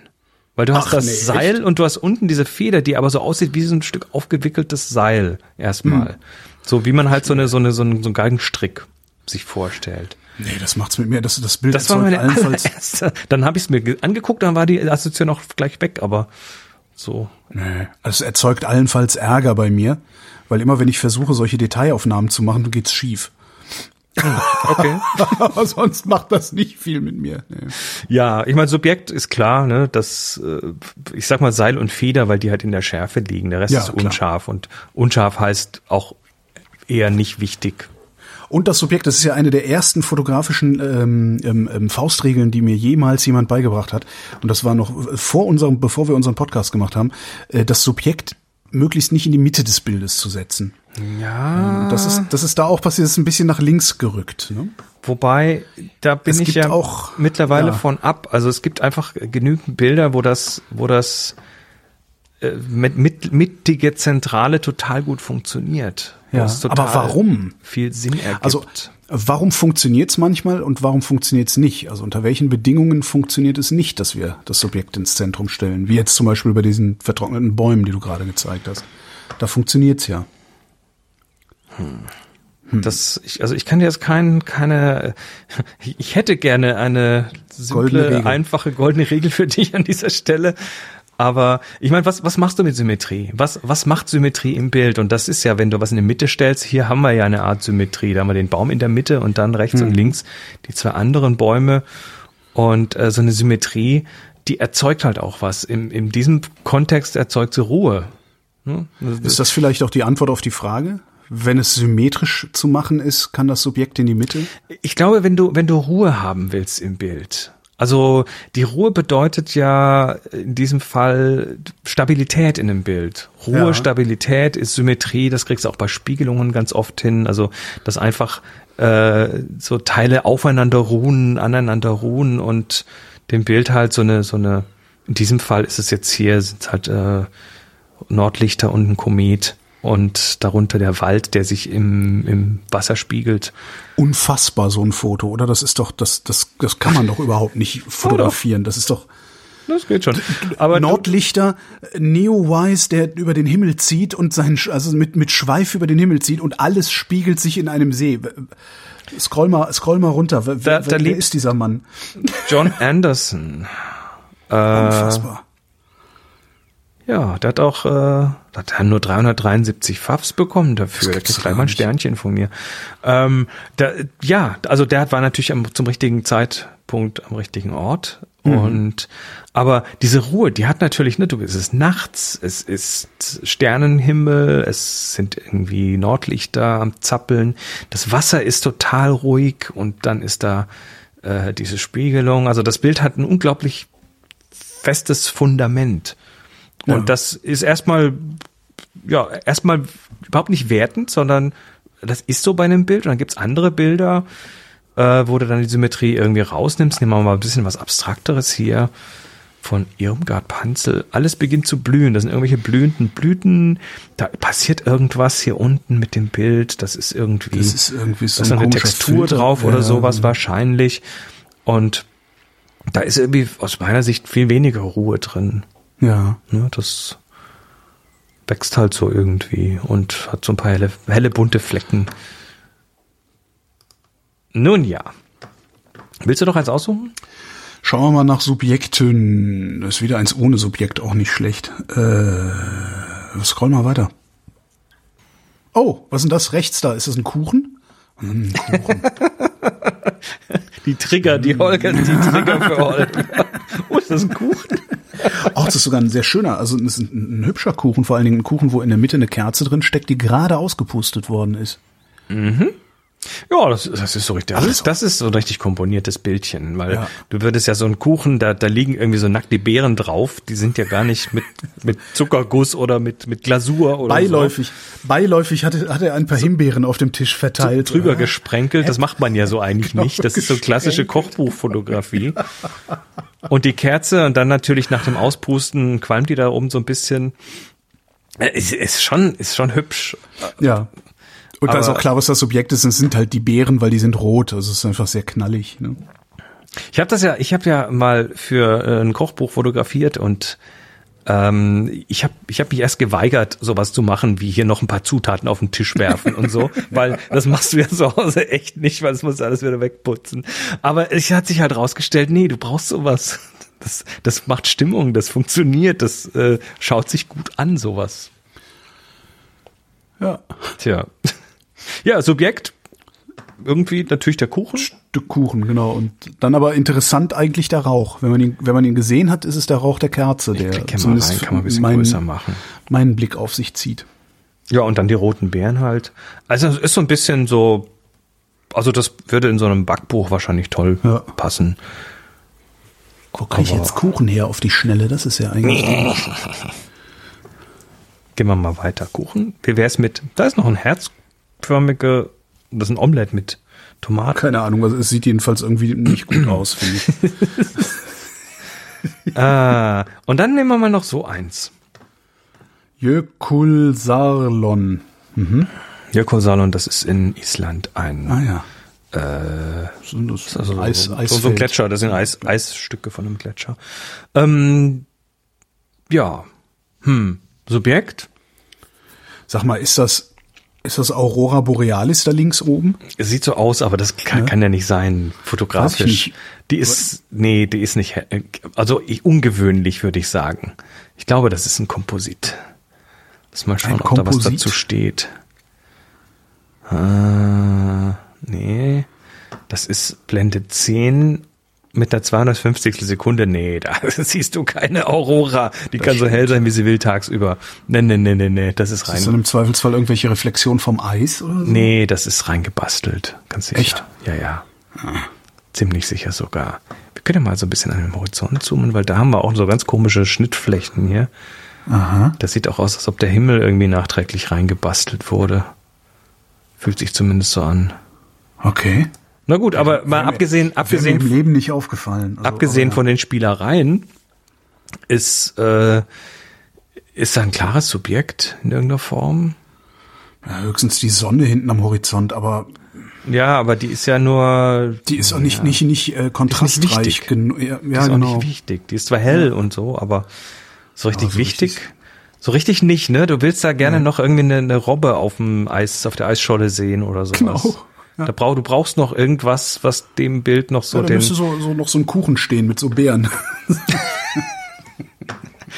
Weil du hast Ach, das nee, Seil echt? und du hast unten diese Feder, die aber so aussieht wie so ein Stück aufgewickeltes Seil erstmal. So wie man halt so eine so eine so einen, so einen Galgenstrick sich vorstellt. nee, das macht's mit mir. Das, das Bild Das war meine allenfalls. allererste. Dann habe ich es mir ge- angeguckt, dann war die Assoziation auch gleich weg, aber so. Nee, also es erzeugt allenfalls Ärger bei mir, weil immer wenn ich versuche, solche Detailaufnahmen zu machen, geht's schief. Okay. Aber sonst macht das nicht viel mit mir. Nee. Ja, ich meine, Subjekt ist klar, ne, das, äh, ich sag mal Seil und Feder, weil die halt in der Schärfe liegen. Der Rest Ja, ist klar. unscharf und unscharf heißt auch eher nicht wichtig. Und das Subjekt, das ist ja eine der ersten fotografischen ähm, ähm, ähm, Faustregeln, die mir jemals jemand beigebracht hat. Und das war noch vor unserem, bevor wir unseren Podcast gemacht haben, äh, das Subjekt möglichst nicht in die Mitte des Bildes zu setzen. Ja. Das ist, das ist da auch passiert, das ist ein bisschen nach links gerückt. Ne? Wobei, da bin Es ich ja auch- mittlerweile ja. von ab. Also es gibt einfach genügend Bilder, wo das, wo das äh, mit, mit, mittige Zentrale total gut funktioniert. Ja, es aber warum? Viel Sinn ergibt. Also warum funktioniert's manchmal und warum funktioniert's nicht? Also unter welchen Bedingungen funktioniert es nicht, dass wir das Subjekt ins Zentrum stellen? Wie jetzt zum Beispiel bei diesen vertrockneten Bäumen, die du gerade gezeigt hast. Da funktioniert's ja. Das, ich, also ich kann jetzt kein, keine, ich hätte gerne eine Goldene simple, Regel. einfache goldene Regel für dich an dieser Stelle. Aber ich meine, was, was machst du mit Symmetrie? Was, was macht Symmetrie im Bild? Und das ist ja, wenn du was in die Mitte stellst, hier haben wir ja eine Art Symmetrie. Da haben wir den Baum in der Mitte und dann rechts Hm. und links die zwei anderen Bäume. Und äh, so eine Symmetrie, die erzeugt halt auch was. In, in diesem Kontext erzeugt sie Ruhe. Ne? Ist das vielleicht auch die Antwort auf die Frage? Wenn es symmetrisch zu machen ist, kann das Subjekt in die Mitte? Ich glaube, wenn du, wenn du Ruhe haben willst im Bild, also die Ruhe bedeutet ja in diesem Fall Stabilität in dem Bild. Ruhe, Ja. Stabilität ist Symmetrie, das kriegst du auch bei Spiegelungen ganz oft hin. Also dass einfach äh, so Teile aufeinander ruhen, aneinander ruhen und dem Bild halt so eine, so eine, in diesem Fall ist es jetzt hier, sind halt äh, Nordlichter und ein Komet und darunter der Wald, der sich im, im Wasser spiegelt. Unfassbar, so ein Foto, oder? Das ist doch, das, das, das kann man doch überhaupt nicht fotografieren. Das ist doch Das geht schon. Aber Nordlichter, Neo-Wise, der über den Himmel zieht und seinen, also mit, mit Schweif über den Himmel zieht und alles spiegelt sich in einem See. Scroll mal, scroll mal runter. Wer, Da- da wer ist dieser Mann? John Anderson. Äh, Unfassbar. Ja, der hat auch, äh, hat er nur 373 Pfaffs bekommen dafür. Der kriegt gleich mal ein Sternchen von mir. Ähm, der, ja, also der war natürlich am, zum richtigen Zeitpunkt am richtigen Ort. Mhm. Und aber diese Ruhe, die hat natürlich, ne, du, es ist nachts, es ist Sternenhimmel, es sind irgendwie Nordlichter am Zappeln, das Wasser ist total ruhig und dann ist da äh, diese Spiegelung. Also das Bild hat ein unglaublich festes Fundament. Und ja. das ist erstmal, ja, erstmal überhaupt nicht wertend, sondern das ist so bei einem Bild. Und dann gibt's andere Bilder, äh, wo du dann die Symmetrie irgendwie rausnimmst. Nehmen wir mal ein bisschen was Abstrakteres hier von Irmgard Panzel. Alles beginnt zu blühen. Das sind irgendwelche blühenden Blüten. Da passiert irgendwas hier unten mit dem Bild. Das ist irgendwie, das ist irgendwie so da ist eine Textur Filter. drauf oder ja. sowas wahrscheinlich. Und da ist irgendwie aus meiner Sicht viel weniger Ruhe drin. Ja. Ne, das wächst halt so irgendwie und hat so ein paar helle, helle bunte Flecken. Nun ja. Willst du doch eins aussuchen? Schauen wir mal nach Subjekten. Das ist wieder eins ohne Subjekt, auch nicht schlecht. Äh, scroll mal weiter. Oh, was ist denn das rechts da? Ist das ein Kuchen? Hm, die Trigger, die Holger, die Trigger für Holger. oh, ist das ein Kuchen? Auch das ist sogar ein sehr schöner, also ein, ein, hübscher Kuchen, vor allen Dingen ein Kuchen, wo in der Mitte eine Kerze drin steckt, die gerade ausgepustet worden ist. Mhm. Ja, das, das ist so richtig. Das ist, das ist so ein richtig komponiertes Bildchen, weil ja. du würdest ja so einen Kuchen, da, da liegen irgendwie so nackte Beeren drauf, die sind ja gar nicht mit, mit Zuckerguss oder mit, mit Glasur oder Beiläufig. So. Beiläufig hatte, hatte er ein paar Himbeeren auf dem Tisch verteilt. So, drüber ja. gesprenkelt, das macht man ja so eigentlich genau nicht. Das ist so klassische Kochbuchfotografie. Und die Kerze und dann natürlich nach dem Auspusten qualmt die da oben so ein bisschen. Äh, ist, ist schon, ist schon hübsch. Ja. Und da ist auch klar, was das Subjekt ist. Es sind halt die Beeren, weil die sind rot. Also es ist einfach sehr knallig. Ne? Ich habe das ja, ich habe ja mal für äh, ein Kochbuch fotografiert und ähm, ich habe ich hab mich erst geweigert, sowas zu machen, wie hier noch ein paar Zutaten auf den Tisch werfen und so, weil das machst du ja zu Hause echt nicht, weil es muss alles wieder wegputzen. Aber es hat sich halt rausgestellt, nee, du brauchst sowas. Das, das macht Stimmung, das funktioniert, das äh, schaut sich gut an, sowas. Ja. Tja. Ja, Subjekt, irgendwie natürlich der Kuchen. Stück Kuchen, genau. Und dann aber interessant eigentlich der Rauch. Wenn man ihn, wenn man ihn gesehen hat, ist es der Rauch der Kerze, der zumindest rein, kann man ein bisschen meinen, größer machen. meinen Blick auf sich zieht. Ja, und dann die roten Beeren halt. Also es ist so ein bisschen so, also das würde in so einem Backbuch wahrscheinlich toll ja. passen. Wo kriege ich jetzt Kuchen her auf die Schnelle? Das ist ja eigentlich. Gehen wir mal weiter. Kuchen. Wie wäre es mit, da ist noch ein Herz förmige, das ist ein Omelette mit Tomaten. Keine Ahnung, also es sieht jedenfalls irgendwie nicht gut aus, finde ich. ah, und dann nehmen wir mal noch so eins. Jökulsarlon. Mhm. Jökulsarlon, das ist in Island ein. Ah ja. Äh, das also Eis, so, so, ein Gletscher, das sind Eis, Eisstücke von einem Gletscher. Ähm, ja, hm, Subjekt. Sag mal, ist das ist das Aurora Borealis da links oben? Es sieht so aus, aber das kann ja, kann ja nicht sein, fotografisch. Nicht. Die ist, nee, die ist nicht, also ungewöhnlich, würde ich sagen. Ich glaube, das ist ein Komposit. Lass mal schauen, ob da was dazu steht. Ah, nee. Das ist Blende 10 mit der 250. Sekunde, nee, da siehst du keine Aurora. Die das kann stimmt. so hell sein, wie sie will tagsüber. Nee, nee, nee, nee, nee, das ist rein. Ist das dann im Zweifelsfall irgendwelche Reflexion vom Eis oder so? Nee, das ist reingebastelt. Ganz sicher. Echt? Ja, ja. Ah. Ziemlich sicher sogar. Wir können ja mal so ein bisschen an den Horizont zoomen, weil da haben wir auch so ganz komische Schnittflechten hier. Aha. Das sieht auch aus, als ob der Himmel irgendwie nachträglich reingebastelt wurde. Fühlt sich zumindest so an. Okay. Na gut, aber mal abgesehen, abgesehen im Leben nicht aufgefallen. Also, abgesehen von den Spielereien ist äh, ist da ein klares Subjekt in irgendeiner Form. Ja, höchstens die Sonne hinten am Horizont, aber ja, aber die ist ja nur die ist auch nicht ja, nicht nicht äh, kontrastreich genug. Ja, ja, die ist genau. auch nicht wichtig. Die ist zwar hell und so, aber so richtig so wichtig. Richtig, so richtig nicht, ne? Du willst da gerne noch irgendwie eine, eine Robbe auf dem Eis, auf der Eisscholle sehen oder sowas. Genau. Ja. Da brauch, du brauchst noch irgendwas, was dem Bild noch so ja, da den. müsste so, so noch so ein Kuchen stehen mit so Beeren.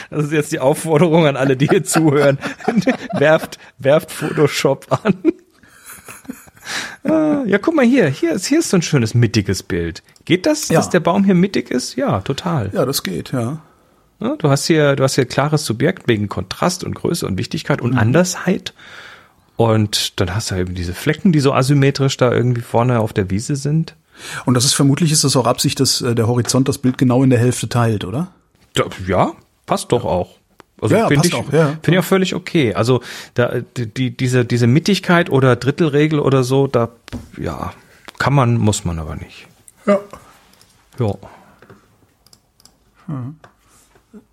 Das ist jetzt die Aufforderung an alle, die hier zuhören. werft, werft Photoshop an. Ah, ja, guck mal hier. Hier ist, hier ist so ein schönes mittiges Bild. Geht das, Ja. dass der Baum hier mittig ist? Ja, total. Ja, das geht, ja. Du hast hier, du hast hier klares Subjekt wegen Kontrast und Größe und Wichtigkeit und Andersheit. Und dann hast du eben diese Flecken, die so asymmetrisch da irgendwie vorne auf der Wiese sind. Und das ist vermutlich ist das auch Absicht, dass äh, der Horizont das Bild genau in der Hälfte teilt, oder? Ja, passt doch auch. Also Ja, finde ich, auch, ja. finde ich auch völlig okay. Also da, die, die, diese, diese Mittigkeit oder Drittelregel oder so, da, ja, kann man, muss man aber nicht. Ja. Ja.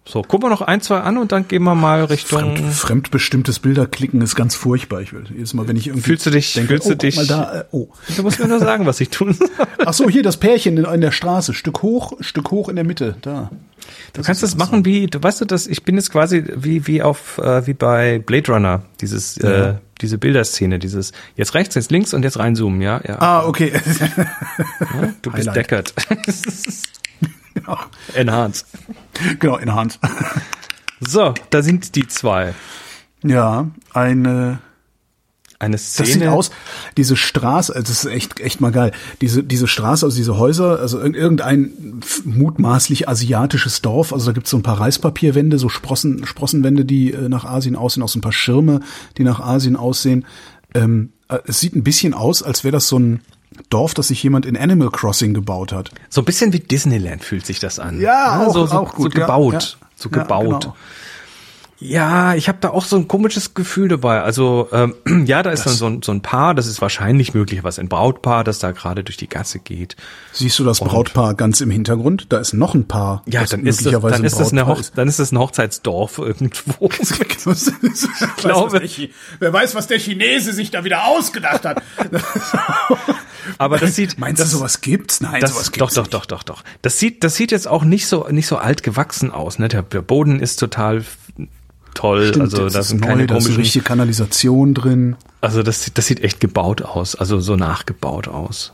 So, gucken wir noch ein, zwei an und dann gehen wir mal Richtung. Fremd, fremdbestimmtes Bilderklicken ist ganz furchtbar. Ich will jedes Mal, wenn ich irgendwie Fühlst du dich- denke, fühlst oh, du dich- mal da, äh, oh. Du musst mir nur sagen, was ich tun soll. Ach so, hier das Pärchen in, in der Straße, Stück hoch, Stück hoch in der Mitte, da. Du kannst das machen wie, du weißt du, dass ich bin jetzt quasi wie wie auf äh, wie bei Blade Runner, dieses äh, diese Bilderszene, dieses jetzt rechts, jetzt links und jetzt reinzoomen, ja, ja. Ah, okay. du bist Highlight. deckert. Genau, in der Hand. So, da sind die zwei. Ja, eine Eine Das sieht Szene. aus, diese Straße, also das ist echt, echt mal geil. Diese, diese Straße, also diese Häuser, also irg- irgendein mutmaßlich asiatisches Dorf, also da gibt's so ein paar Reispapierwände, so Sprossen, Sprossenwände, die äh, nach Asien aussehen, auch so ein paar Schirme, die nach Asien aussehen. Ähm, äh, es sieht ein bisschen aus, als wäre das so ein Dorf, das sich jemand in Animal Crossing gebaut hat. So ein bisschen wie Disneyland fühlt sich das an. Ja, auch- so, so, auch gut, so ja, gebaut, ja. so Ja, gebaut. genau. Ja, ich habe da auch so ein komisches Gefühl dabei. Also ähm, ja, da ist dann so ein, so ein Paar, das ist wahrscheinlich möglich was ein Brautpaar, das da gerade durch die Gasse geht. Siehst du das Brautpaar ganz im Hintergrund? Da ist noch ein Paar. Ja, das dann ist, das, möglicherweise dann, ein ist das eine Hoch, dann ist das ein Hochzeitsdorf irgendwo. ich glaube- wer weiß, was der Chinese sich da wieder ausgedacht hat. Aber das sieht, Meinst das, du, sowas gibt's? Nein, das, sowas doch, gibt's doch, nicht. doch, doch, doch. Das sieht, das sieht jetzt auch nicht so, nicht so alt gewachsen aus. Ne? Der, der Boden ist total toll. Stimmt, also das da sind neu, keine da ist eine richtige Kanalisation drin. Also das, sieht- das sieht echt gebaut aus. Also so nachgebaut aus.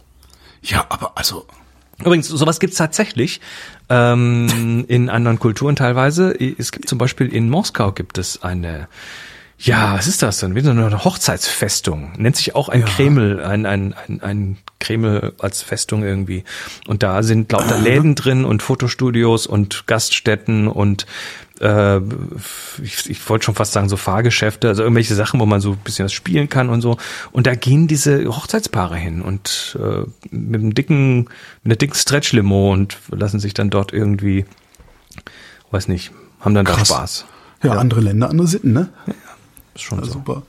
Ja, aber also, Übrigens, sowas gibt's tatsächlich ähm, in anderen Kulturen teilweise. Es gibt zum Beispiel in Moskau gibt es eine, ja, was ist das denn? Wie so eine Hochzeitsfestung. Nennt sich auch ein Kreml, ein, ein, ein, ein Kreml als Festung irgendwie. Und da sind lauter Läden drin und Fotostudios und Gaststätten und äh, ich, ich wollte schon fast sagen so Fahrgeschäfte, also irgendwelche Sachen, wo man so ein bisschen was spielen kann und so. Und da gehen diese Hochzeitspaare hin und äh, mit einem dicken, mit einer dicken Stretch-Limo und lassen sich dann dort irgendwie, weiß nicht, haben dann da Krass. Spaß. ja, andere Länder, andere Sitten, ne? Ist schon Ja, so. super.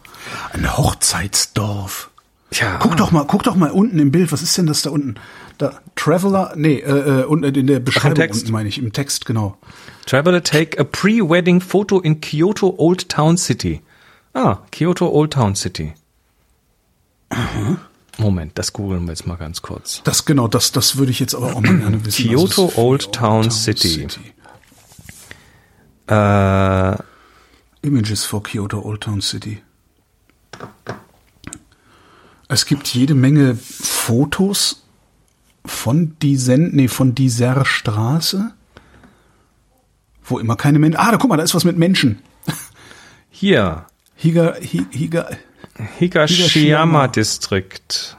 Ein Hochzeitsdorf. Tja, Guck doch mal, guck doch mal unten im Bild, was ist denn das da unten? Da, Traveler, nee, äh, äh, unten in der Beschreibung Text? unten meine ich, im Text, genau. Traveler take a pre-wedding photo in Kyoto Old Town City. Ah, Kyoto Old Town City. Moment, das googeln wir jetzt mal ganz kurz. Das, genau, das, das würde ich jetzt aber auch mal gerne wissen. Kyoto ist Old Town City. Äh, Images for Kyoto Old Town City. Es gibt jede Menge Fotos von diesen, nee, von dieser Straße, wo immer keine Menschen. Ah, da guck mal, da ist was mit Menschen. hier, Higa, Hi- Higa, Higashiyama Higashiyama. District.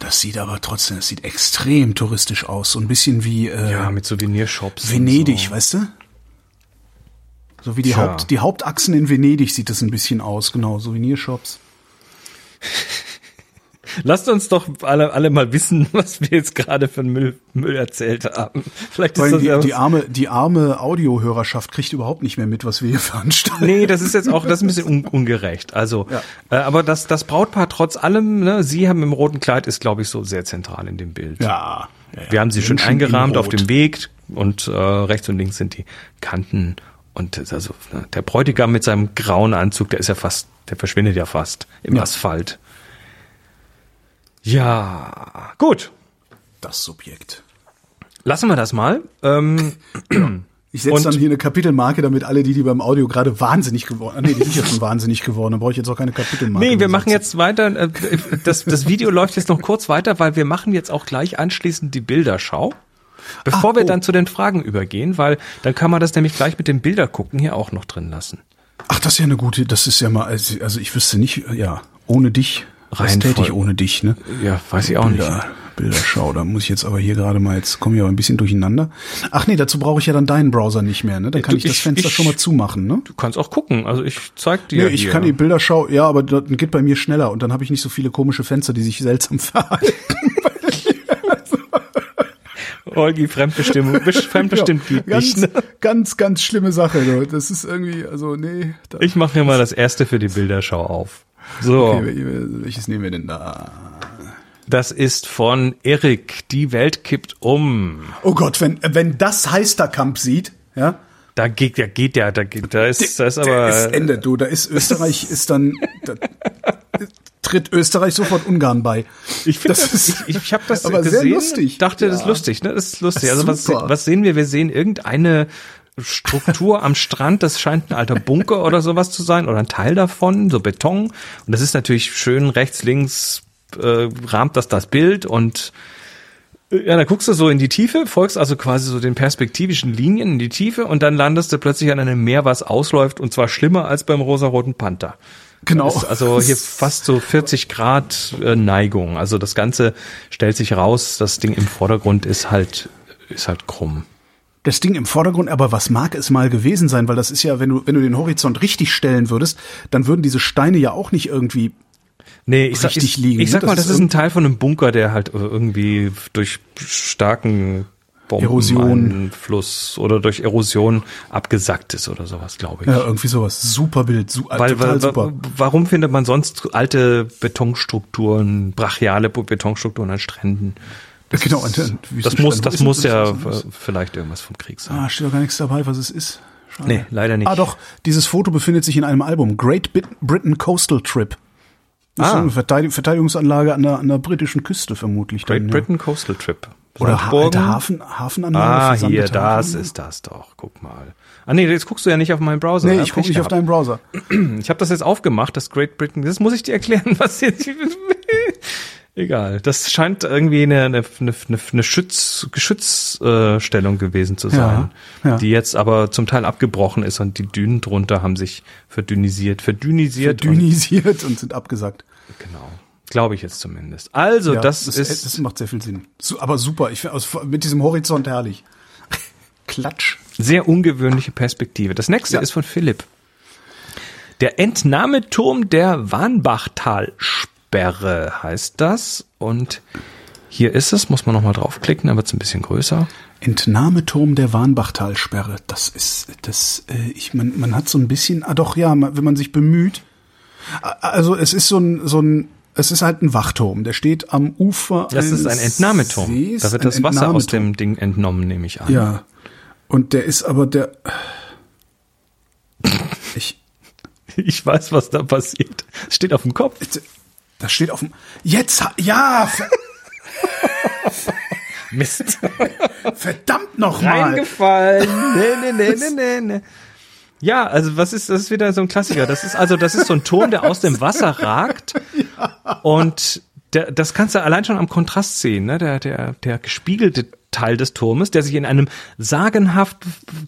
das sieht aber trotzdem, das sieht extrem touristisch aus, so ein bisschen wie äh, Ja, mit Souvenirshops. Venedig, So. weißt du? So wie die, Tja. Haupt, die Hauptachsen in Venedig sieht das ein bisschen aus, genau, Souvenirshops. Lasst uns doch alle, alle mal wissen, was wir jetzt gerade für Müll, Müll erzählt haben. Vielleicht ist Weil das die, ja die arme, die arme Audiohörerschaft kriegt überhaupt nicht mehr mit, was wir hier veranstalten. Nee, das ist jetzt auch, das ist ein bisschen un ungerecht. Also, Ja. äh, aber das, das Brautpaar trotz allem, ne, Sie haben im roten Kleid, ist, glaube ich, so sehr zentral in dem Bild. Ja. ja. Wir haben sie schön eingerahmt in auf dem Weg und äh, rechts und links sind die Kanten. Und also ne, der Bräutigam mit seinem grauen Anzug, der ist ja fast, der verschwindet ja fast im Ja. Asphalt. Ja, gut. Das Subjekt. Lassen wir das mal. Ähm, Ich setze dann hier eine Kapitelmarke, damit alle die, die beim Audio gerade wahnsinnig geworden ah, Nee, die sind ja schon wahnsinnig geworden. Da brauche ich jetzt auch keine Kapitelmarke. nee, wir machen setzen. jetzt weiter. Äh, das, das Video läuft jetzt noch kurz weiter, weil wir machen jetzt auch gleich anschließend die Bilderschau. Bevor Ah, wir oh. dann zu den Fragen übergehen, weil dann kann man das nämlich gleich mit dem Bilder gucken hier auch noch drin lassen. Ach, das ist ja eine gute, das ist ja mal, also also ich wüsste nicht, ja, ohne dich, was täte ich ohne dich, ne? Ja, weiß ich auch nicht. Bilder, Bilderschau, da muss ich jetzt aber hier gerade mal, jetzt komme ich aber ein bisschen durcheinander. Ach nee, dazu brauche ich ja dann deinen Browser nicht mehr, ne? Dann kann du, ich das Fenster ich- schon mal zumachen, ne? Du kannst auch gucken. Also ich zeig Nee, dir. ich hier. kann die Bilderschau, ja, aber das geht bei mir schneller und dann habe ich nicht so viele komische Fenster, die sich seltsam verhalten. Holgi, Fremdbestimmung. Besch- Fremdbestimmt geht ganz, nicht. Ne? ganz, ganz schlimme Sache. du. Das ist irgendwie, also nee. Da, Ich mache hier mal das erste für die Bilderschau auf. So, okay, wel- welches nehmen wir denn da? das ist von Erik. Die Welt kippt um. Oh Gott, wenn, wenn das Heisterkamp sieht, ja, Da geht, da geht ja, da geht, da ist, da ist aber. ist Ende, du. Da ist Österreich, ist dann, da, tritt Österreich sofort Ungarn bei. Ich finde, Das das, ist ich, ich habe das aber gesehen, sehr lustig. dachte, das ist Ja. lustig, ne? Das ist lustig. Also was, was sehen wir? Wir sehen irgendeine Struktur am Strand, das scheint ein alter Bunker oder sowas zu sein oder ein Teil davon, so Beton. Und das ist natürlich schön rechts, links äh, rahmt das das Bild und äh, ja, dann guckst du so in die Tiefe, folgst also quasi so den perspektivischen Linien in die Tiefe und dann landest du plötzlich an einem Meer, was ausläuft und zwar schlimmer als beim rosaroten Panther. Genau. Also hier fast so 40 Grad äh, Neigung. Also das Ganze stellt sich raus, das Ding im Vordergrund ist halt, ist halt krumm. Das Ding im Vordergrund, aber was mag es mal gewesen sein? Weil das ist ja, wenn du, wenn du den Horizont richtig stellen würdest, dann würden diese Steine ja auch nicht irgendwie Nee, ich sag, Richtig ich, liegen, ich sag ne? mal, Das das ist ein Teil von einem Bunker, der halt irgendwie durch starken Erosion. Fluss oder durch Erosion abgesackt ist oder sowas, glaube ich. Ja, irgendwie sowas. Super Bild, su Weil, total super. warum findet man sonst alte Betonstrukturen, brachiale Betonstrukturen an Stränden? Das, Genau, ist- und, wie ist das muss, das ist muss ja ist vielleicht irgendwas vom Krieg sein. Ah, steht doch gar nichts dabei, was es ist. Schade. Nee, leider nicht. Ah, doch, dieses Foto befindet sich in einem Album. Great Britain Coastal Trip. Das ist Ah. so eine Verteidig Verteidigungsanlage an der, an der britischen Küste vermutlich. Great dann, ja. Britain Coastal Trip. Oder ha alte Hafen, Hafenanlage. Ah, für hier, das ist das doch. Guck mal. Ah nee, jetzt guckst du ja nicht auf meinen Browser. Nee, ich gucke nicht auf deinen Browser. Ich habe das jetzt aufgemacht, das Great Britain. Das muss ich dir erklären, was jetzt. Egal. Das scheint irgendwie eine, eine, eine, eine Schütz, Geschützstellung gewesen zu sein, Ja, ja. die jetzt aber zum Teil abgebrochen ist und die Dünen drunter haben sich verdünnisiert, verdünnisiert. Dünisiert und sind abgesackt. Und, genau. Glaube ich jetzt zumindest. Also, Ja, das, das, ist. das macht sehr viel Sinn. Aber super, ich finde mit diesem Horizont herrlich. Klatsch. Sehr ungewöhnliche Perspektive. Das nächste ist von Philipp. Der Entnahmeturm der Warnbachtalsperre heißt das. Und hier ist es, muss man nochmal draufklicken, dann wird es ein bisschen größer. Entnahmeturm der Warnbachtalsperre. Das ist, das, äh, ich, man, man hat so ein bisschen, ah doch, ja, wenn man sich bemüht. Also es ist so ein, so ein, es ist halt ein Wachturm, der steht am Ufer. Das ist ein Entnahmeturm. Sees, Da wird das Wasser aus dem Ding entnommen, nehme ich an. Ja. Und der ist aber der, ich, Ich weiß, was da passiert. Es steht auf dem Kopf. Das steht auf dem, jetzt, ja, ver, Mist. verdammt nochmal. Reingefallen. Nee, nee, nee, nee, nee. Ja, also was ist, das ist wieder so ein Klassiker. Das ist also, das ist so ein Turm, der aus dem Wasser ragt. Und der, das kannst du allein schon am Kontrast sehen, ne? Der, der, der gespiegelte Teil des Turmes, der sich in einem sagenhaft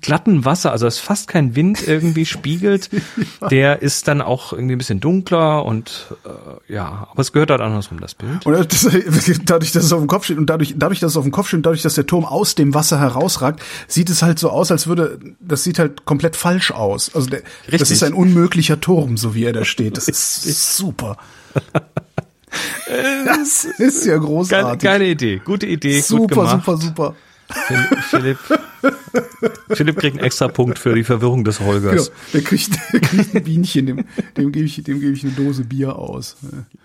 glatten Wasser, also es ist fast kein Wind irgendwie spiegelt, der ist dann auch irgendwie ein bisschen dunkler und äh, ja, aber es gehört halt andersrum, das Bild. Und das, dadurch, dass es auf dem Kopf steht und dadurch, dadurch, dass es auf dem Kopf steht und dadurch, dass der Turm aus dem Wasser herausragt, sieht es halt so aus, als würde, das sieht halt komplett falsch aus. Also der, das ist ein unmöglicher Turm, so wie er da steht. Das ist super. Das ist ja großartig. geile Idee, gute Idee, gut super, gemacht. super, super. Philipp, Philipp, Philipp kriegt einen extra Punkt für die Verwirrung des Genau. Holgers. Der kriegt, der kriegt ein Bienchen, dem, dem gebe ich, dem gebe ich eine Dose Bier aus.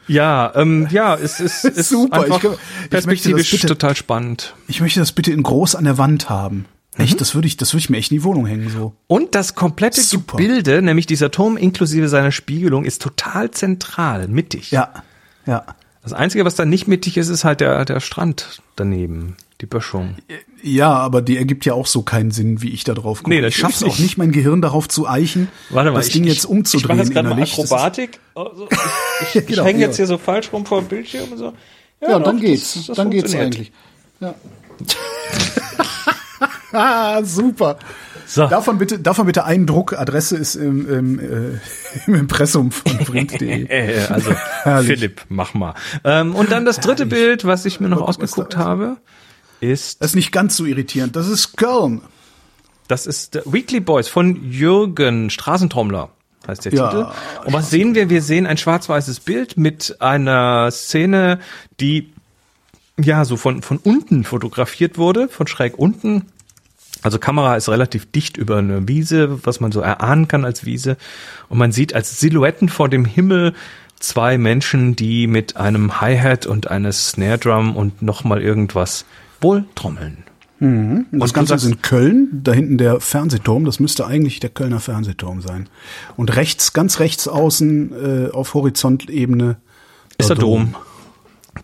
Ja, ähm, ja, es ist, ist Super, einfach ich glaub- ich möchte das perspektivisch bitte- total spannend. Ich möchte das bitte in groß an der Wand haben. Mhm. Echt, das würde ich, das würde ich mir echt in die Wohnung hängen, so. Und das komplette Super. Gebilde, nämlich dieser Turm inklusive seiner Spiegelung, ist total zentral, mittig. Ja, ja. Das Einzige, was da nicht mittig ist, ist halt der, der Strand daneben, die Böschung. Ja, aber die ergibt ja auch so keinen Sinn, wie ich da drauf gucke. Nee, ich schaff's auch nicht. mein Gehirn darauf zu eichen, Warte mal, das ich, Ding jetzt umzudrehen Ich mache jetzt gerade mal Akrobatik. Also, ich ich, Genau, ich hänge ja. jetzt hier so falsch rum vor dem Bildschirm und so. Ja, dann doch, geht's. das- das dann geht's eigentlich. Ja. ah, super. So. Davon bitte, davon bitte einen Druck. Adresse ist im, im, äh, im Impressum von print.de. Äh, also. Philipp, mach mal. Ähm, und dann das dritte Herrlich. Bild, was ich mir noch was ausgeguckt ist. habe, ist Das ist nicht ganz so irritierend. Das ist Köln. Das ist der Weekly Boys von Jürgen Straßentrommler, heißt der Ja, Titel. Und was sehen wir? Wir sehen ein schwarz-weißes Bild mit einer Szene, die ja so von, von unten fotografiert wurde, von schräg unten. Also Kamera ist relativ dicht über eine Wiese, was man so erahnen kann als Wiese. Und man sieht als Silhouetten vor dem Himmel zwei Menschen, die mit einem Hi-Hat und einer Snare Drum und nochmal irgendwas wohl trommeln. Und das Ganze ist in Köln, da hinten der Fernsehturm, das müsste eigentlich der Kölner Fernsehturm sein. Und rechts, ganz rechts außen äh, auf Horizontebene Ist der Dom.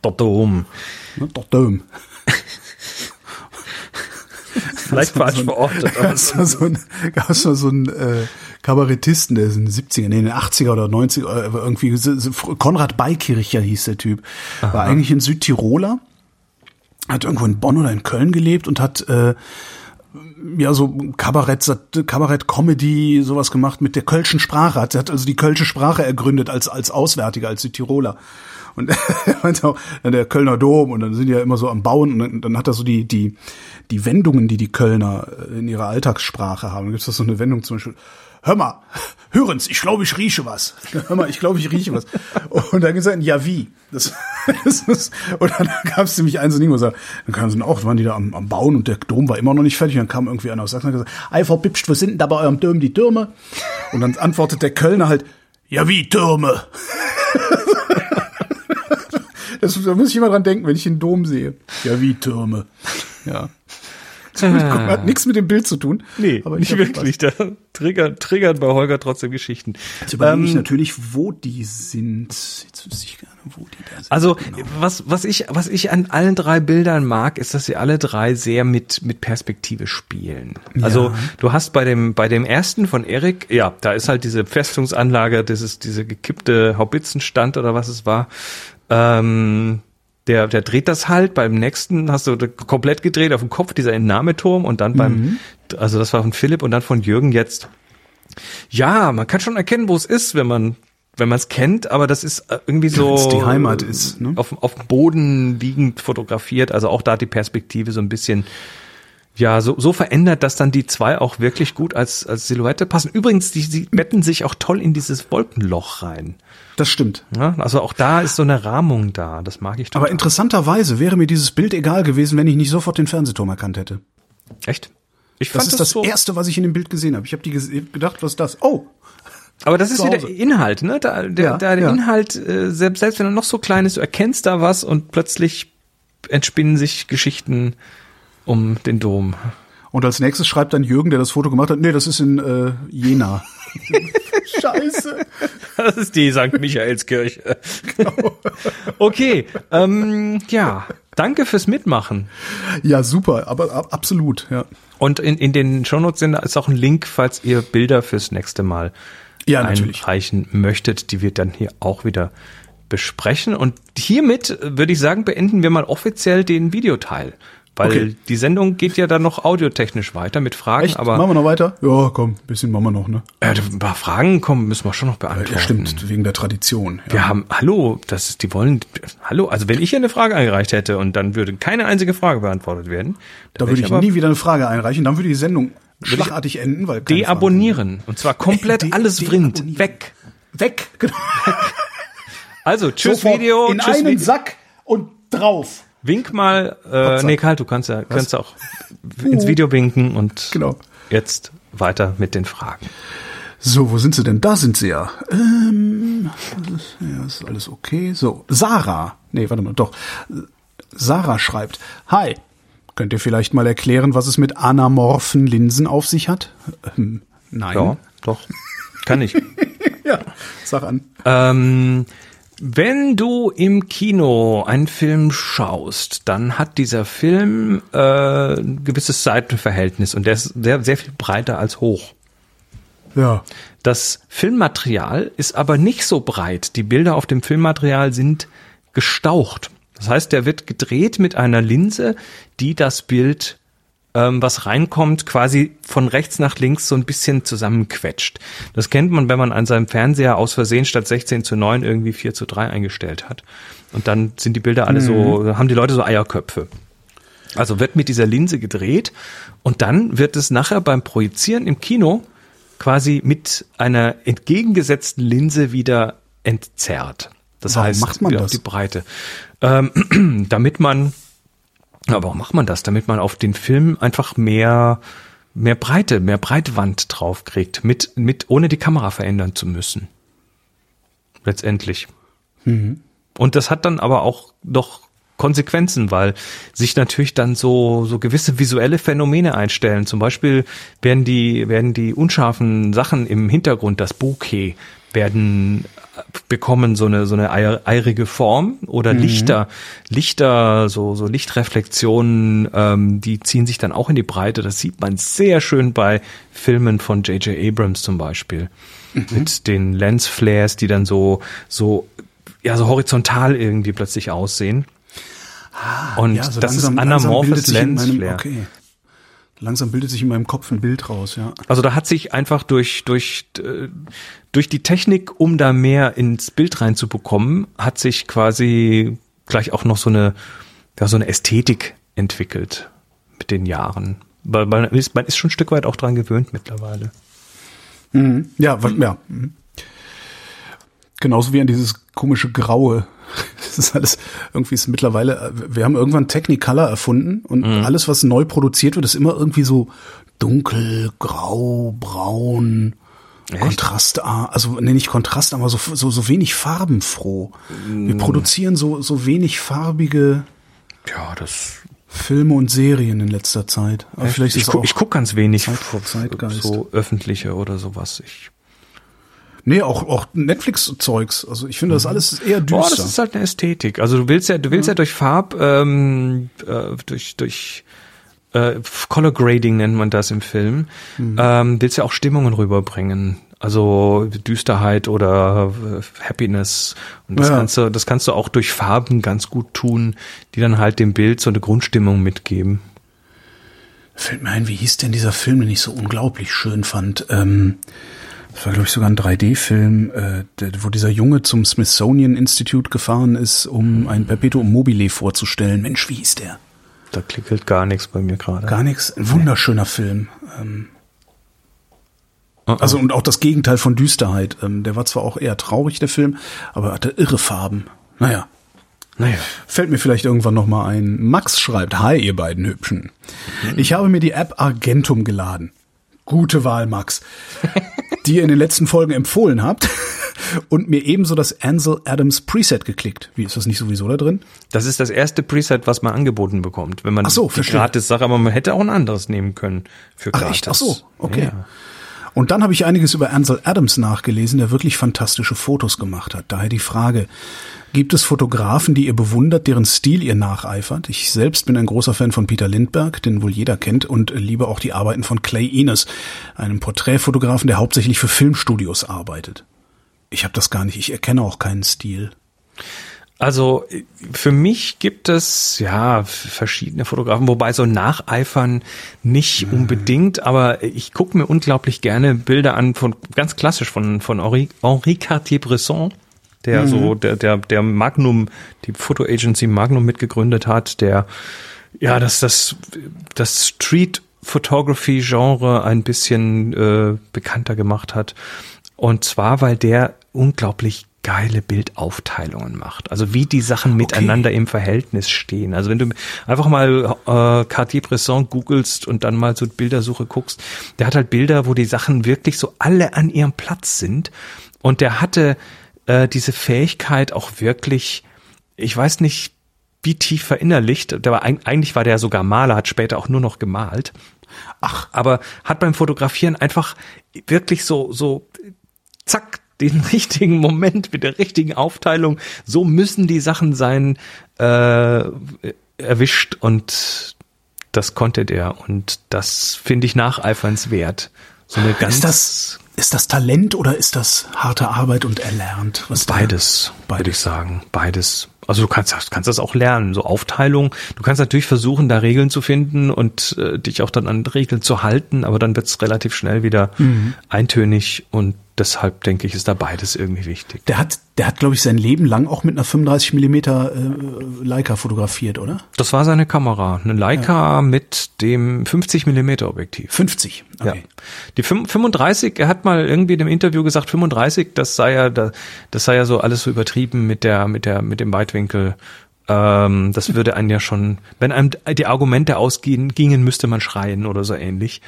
Der Dom. Ne, der Dom. Vielleicht falsch verortet. aber Gab's mal so ein, gab's mal so einen äh, Kabarettisten, der ist in den 70er, nee, in den 80er oder 90er, äh, irgendwie, so- so- Konrad Beikircher hieß der Typ. War eigentlich ein Südtiroler, hat irgendwo in Bonn oder in Köln gelebt und hat äh, ja so Kabarett, Kabarett, Comedy, sowas gemacht mit der kölschen Sprache. Hat, hat also die kölsche Sprache ergründet als als Auswärtiger, als Südtiroler. Und auch, der Kölner Dom und dann sind die ja immer so am Bauen und dann, dann hat er so die die die Wendungen, die die Kölner äh, in ihrer Alltagssprache haben. Gibt es so eine Wendung zum Beispiel. Hör mal, hören's, ich glaube, ich rieche was. Hör mal, ich glaube, ich rieche was. Und dann gesagt, ja wie? Das, das ist, und dann gab es nämlich eins und irgendwas. Dann kamen sie auch, waren die da am, am Bauen und der Dom war immer noch nicht fertig. Dann kam irgendwie einer aus Sachsen und gesagt, ei, Frau wo sind denn da bei eurem Dom die Türme? Und dann antwortet der Kölner halt, ja wie Türme? Das, da muss ich immer dran denken, wenn ich den Dom sehe. Ja wie Türme. Ja. Hat nichts mit dem Bild zu tun. Nee, aber ich nicht wirklich. Da triggern, triggern bei Holger trotzdem Geschichten. Jetzt überlege ich Ähm, natürlich, wo die sind. Jetzt wüsste ich gerne, wo die da sind. Also Genau. was was ich was ich an allen drei Bildern mag, ist, dass sie alle drei sehr mit mit Perspektive spielen. Also du hast bei dem bei dem ersten von Erik, ja, da ist halt diese Festungsanlage, das ist diese gekippte Haubitzenstand oder was es war. Ähm, der, der dreht das halt. Beim nächsten hast du komplett gedreht auf dem Kopf, dieser Entnahmeturm und dann beim, also das war von Philipp und dann von Jürgen jetzt. Ja, man kann schon erkennen, wo es ist, wenn man wenn man es kennt, aber das ist äh, irgendwie so Wenn's die Heimat ist, ne? auf, auf dem Boden liegend fotografiert. Also auch da die Perspektive so ein bisschen ja so, so verändert, dass dann die zwei auch wirklich gut als als Silhouette passen. Übrigens, die, die betten sich auch toll in dieses Wolkenloch rein. Das stimmt. Ja, also auch da ist so eine Rahmung da. Das mag ich total. Aber interessanterweise wäre mir dieses Bild egal gewesen, wenn ich nicht sofort den Fernsehturm erkannt hätte. echt. Ich Das fand ist das, so. erste, was ich in dem Bild gesehen habe. Ich habe die gedacht, was ist das? Oh, Aber das ist wieder. Inhalt, ne? Da, der, Ja, der ja. Inhalt, äh, selbst, selbst wenn er noch so klein ist, du erkennst da was und plötzlich entspinnen sich Geschichten um den Dom. Und als nächstes schreibt dann Jürgen, der das Foto gemacht hat, nee, das ist in äh, Jena. Scheiße. Das ist die St. Michaelskirche. Okay, ähm, ja, danke fürs Mitmachen. Ja, super, aber ab, absolut, ja. Und in, in den Shownotes sind, ist auch ein Link, falls ihr Bilder fürs nächste Mal Ja, natürlich. einreichen möchtet, die wir dann hier auch wieder besprechen. Und hiermit äh, würde ich sagen, beenden wir mal offiziell den Videoteil. Weil Okay. die Sendung geht ja dann noch audiotechnisch weiter mit Fragen, Echt? aber machen wir noch weiter? Ja, komm, bisschen machen wir noch, ne? äh, ein paar Fragen kommen, müssen wir schon noch beantworten. Ja, stimmt, wegen der Tradition. Ja. Wir haben, hallo, das ist, die wollen, hallo, also wenn ich hier eine Frage eingereicht hätte und dann würde keine einzige Frage beantwortet werden, da dann würde ich aber nie wieder eine Frage einreichen, dann würde die Sendung schlagartig enden, weil deabonnieren. Und zwar komplett De- alles vrind, weg. Weg, genau. Also, tschüss Sofort Video, in tschüss einen Video. Sack und drauf. Wink mal, äh, nee, Karl, du kannst ja, kannst auch ins Video winken und Genau. jetzt weiter mit den Fragen. So, wo sind sie denn? Da sind sie ja. Ähm, ist, ja, ist alles okay. So, Sarah. Nee, warte mal, doch. Sarah schreibt, Hi, könnt ihr vielleicht mal erklären, was es mit anamorphen Linsen auf sich hat? Ähm, nein. Ja, doch. Kann ich. ja, sag an. Ähm, wenn du im Kino einen Film schaust, dann hat dieser Film äh, ein gewisses Seitenverhältnis und der ist sehr, sehr viel breiter als hoch. Ja. Das Filmmaterial ist aber nicht so breit. Die Bilder auf dem Filmmaterial sind gestaucht. Das heißt, der wird gedreht mit einer Linse, die das Bild, ähm, was reinkommt, quasi von rechts nach links so ein bisschen zusammenquetscht. Das kennt man, wenn man an seinem Fernseher aus Versehen statt 16 zu 9 irgendwie 4 zu 3 eingestellt hat. Und dann sind die Bilder alle so, haben die Leute so Eierköpfe. Also wird mit dieser Linse gedreht und dann wird es nachher beim Projizieren im Kino quasi mit einer entgegengesetzten Linse wieder entzerrt. Das Warum heißt, macht man das? die Breite. Ähm, damit man, aber warum macht man das? Damit man auf den Film einfach mehr, mehr Breite, mehr Breitwand draufkriegt, mit, mit, ohne die Kamera verändern zu müssen. Letztendlich. Mhm. Und das hat dann aber auch doch Konsequenzen, weil sich natürlich dann so, so gewisse visuelle Phänomene einstellen. Zum Beispiel werden die, werden die unscharfen Sachen im Hintergrund, das Bokeh, werden bekommen so eine so eine eirige Form oder Lichter Lichter so so Lichtreflexionen ähm, die ziehen sich dann auch in die Breite. Das sieht man sehr schön bei Filmen von J.J. Abrams zum Beispiel. Mit den Lensflares die dann so so ja so horizontal irgendwie plötzlich aussehen. Und Ja, so das langsam- ist anamorphes Lensflare Okay. Langsam bildet sich in meinem Kopf ein Bild raus, ja. Also da hat sich einfach durch, durch, äh, durch die Technik, um da mehr ins Bild reinzubekommen, hat sich quasi gleich auch noch so eine, ja, so eine Ästhetik entwickelt mit den Jahren. Weil man ist, man ist schon ein Stück weit auch dran gewöhnt mittlerweile. Mhm. Ja, wa- ja. mhm. Genauso wie an dieses komische Graue. Das ist alles, irgendwie ist mittlerweile, wir haben irgendwann Technicolor erfunden und alles, was neu produziert wird, ist immer irgendwie so dunkel, grau, braun, kontrastarm, also nee, nicht kontrastarm, aber so, so, so wenig farbenfroh. Wir produzieren so, so wenig farbige Ja, das. Filme und Serien in letzter Zeit. Aber vielleicht ich ist guck, auch, ich guck ganz wenig Zeit Zeitgeist. so öffentliche oder sowas. Ich, nee, auch, auch Netflix-Zeugs. Also ich finde das alles eher düster. Boah, das ist halt eine Ästhetik. Also du willst ja, du willst ja, durch Farb, ähm, äh, durch, durch äh, Color Grading nennt man das im Film, ähm, willst ja auch Stimmungen rüberbringen. Also Düsterheit oder äh, Happiness. Und das Ja. kannst du, das kannst du auch durch Farben ganz gut tun, die dann halt dem Bild so eine Grundstimmung mitgeben. Fällt mir ein, wie hieß denn dieser Film, den ich so unglaublich schön fand? Ähm, das war, glaube ich, sogar ein 3D-Film, äh, wo dieser Junge zum Smithsonian Institute gefahren ist, um ein Perpetuum mobile vorzustellen. Mensch, wie hieß der? Da klickelt gar nichts bei mir gerade. Gar nichts. Ein wunderschöner Film. Ähm, also und auch das Gegenteil von Düsterheit. Ähm, der war zwar auch eher traurig, der Film, aber hatte irre Farben. Naja, Naja. Fällt mir vielleicht irgendwann noch mal ein. Max schreibt, hi ihr beiden Hübschen. Ich habe mir die App Argentum geladen. Gute Wahl, Max. die ihr in den letzten Folgen empfohlen habt. Und mir ebenso das Ansel Adams Preset geklickt. Wie, ist das nicht sowieso da drin? Das ist das erste Preset, was man angeboten bekommt, wenn man Ach so, die verstehe. Gratis-Sache, aber man hätte auch ein anderes nehmen können für Ach gratis. echt? Ach so, okay. Ja. Und dann habe ich einiges über Ansel Adams nachgelesen, der wirklich fantastische Fotos gemacht hat. Daher die Frage, gibt es Fotografen, die ihr bewundert, deren Stil ihr nacheifert? Ich selbst bin ein großer Fan von Peter Lindbergh, den wohl jeder kennt, und liebe auch die Arbeiten von Clay Enos, einem Porträtfotografen, der hauptsächlich für Filmstudios arbeitet. Ich habe das gar nicht, ich erkenne auch keinen Stil. Also für mich gibt es ja verschiedene Fotografen, wobei so nacheifern nicht unbedingt, aber ich gucke mir unglaublich gerne Bilder an von ganz klassisch von von Henri, Henri Cartier-Bresson, der so der der der Magnum, die Photo Agency Magnum mitgegründet hat, der ja das das das Street Photography Genre ein bisschen äh, bekannter gemacht hat. Und zwar weil der unglaublich geile Bildaufteilungen macht. Also wie die Sachen miteinander im Verhältnis stehen. Also wenn du einfach mal äh, Cartier-Bresson googelst und dann mal so Bildersuche guckst, der hat halt Bilder, wo die Sachen wirklich so alle an ihrem Platz sind. Und der hatte äh, diese Fähigkeit auch wirklich, ich weiß nicht, wie tief verinnerlicht. Der war, eig- eigentlich war der sogar Maler, hat später auch nur noch gemalt. Ach, Aber hat beim Fotografieren einfach wirklich so, so, zack, den richtigen Moment mit der richtigen Aufteilung. So müssen die Sachen sein, äh, erwischt und das konnte der und das finde ich nacheifernswert. So eine ganz ist das, ist das Talent oder ist das harte Arbeit und erlernt? Was da- beides, würde Beides. ich sagen, beides. Also du kannst, kannst das auch lernen, so Aufteilung. Du kannst natürlich versuchen, da Regeln zu finden und äh, dich auch dann an Regeln zu halten, aber dann wird es relativ schnell wieder mhm. eintönig und deshalb denke ich, ist da beides irgendwie wichtig. Der hat, der hat, glaube ich, sein Leben lang auch mit einer 35 Millimeter äh, Leica fotografiert, oder? Das war seine Kamera, eine Leica ja. mit dem 50 Millimeter Objektiv. 50, okay. Ja. Die 35, er hat mal irgendwie in dem Interview gesagt, 35, das sei ja, das sei ja so alles so übertrieben mit der, mit der, mit dem Weitwinkel. Ähm, das würde einen ja schon, wenn einem die Argumente ausgehen, gingen, müsste man schreien oder so ähnlich.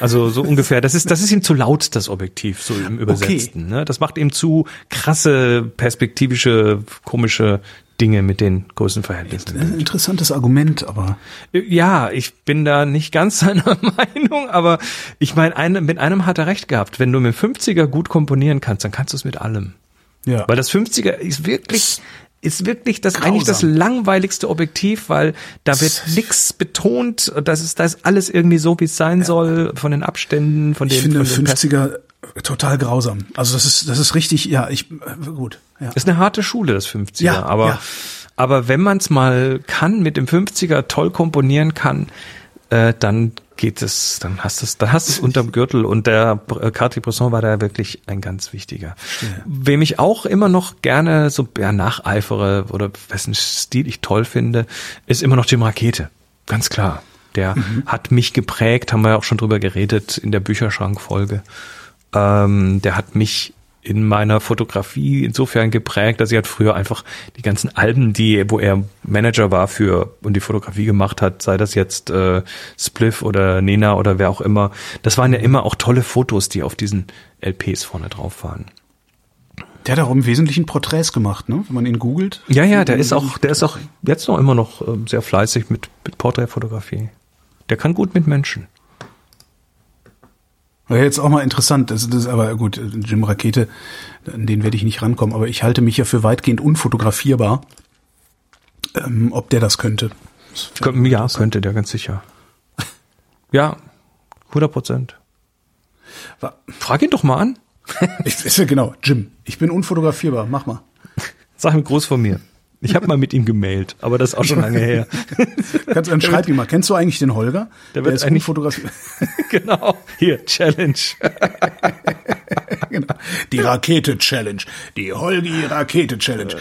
Also so ungefähr. Das ist, das ist ihm zu laut, das Objektiv, so im Übersetzten. Okay. Ne? Das macht ihm zu krasse, perspektivische, komische Dinge mit den Größenverhältnissen. Ein interessantes Argument, aber. Ja, ich bin da nicht ganz seiner Meinung, aber ich meine, eine, mit einem hat er recht gehabt. Wenn du mit 50er gut komponieren kannst, dann kannst du es mit allem. Ja. Weil das 50er ist wirklich ist wirklich das Grausam. eigentlich das langweiligste Objektiv, weil da wird nix betont, das ist das ist alles irgendwie so, wie es sein ja. soll, von den Abständen, von den Ich finde von 50er total grausam. Also das ist das ist richtig, ja, ich äh, gut, ja. Ist eine harte Schule das 50er, ja, aber ja. aber wenn man es mal kann mit dem 50er toll komponieren kann, äh, dann geht es, dann hast du es, dann hast du es unterm Gürtel und der äh, Cartier-Bresson war da wirklich ein ganz wichtiger. Ja. Wem ich auch immer noch gerne so ja, nacheifere oder wessen Stil ich toll finde, ist immer noch Jim Rakete. Ganz klar. Der mhm. hat mich geprägt, haben wir auch schon drüber geredet in der Bücherschrankfolge. Ähm, der hat mich in meiner Fotografie insofern geprägt, dass ich halt früher einfach die ganzen Alben, die, wo er Manager war für und die Fotografie gemacht hat, sei das jetzt äh, Spliff oder Nena oder wer auch immer, das waren ja immer auch tolle Fotos, die auf diesen LPs vorne drauf waren. Der hat auch im Wesentlichen Porträts gemacht, ne? Wenn man ihn googelt. Ja, ja, der ist auch, der ist auch jetzt noch immer noch äh, sehr fleißig mit, mit Porträtfotografie. Der kann gut mit Menschen. Wäre jetzt auch mal interessant, das, das ist aber gut, Jim Rakete, an den werde ich nicht rankommen, aber ich halte mich ja für weitgehend unfotografierbar. Ähm, ob der das könnte. Das ja, könnte der ganz sicher. Ja, 100 Prozent. Frag ihn doch mal an. ich, ist ja genau, Jim, ich bin unfotografierbar, mach mal. Sag ihm groß von mir. Ich habe mal mit ihm gemailt, aber das ist auch schon lange her. Kannst du dann schreib ihm mal. Kennst du eigentlich den Holger? Der, wird ist eigentlich fotografiert. genau. Hier Challenge. genau. Die Rakete Challenge. Die Holgi Rakete Challenge.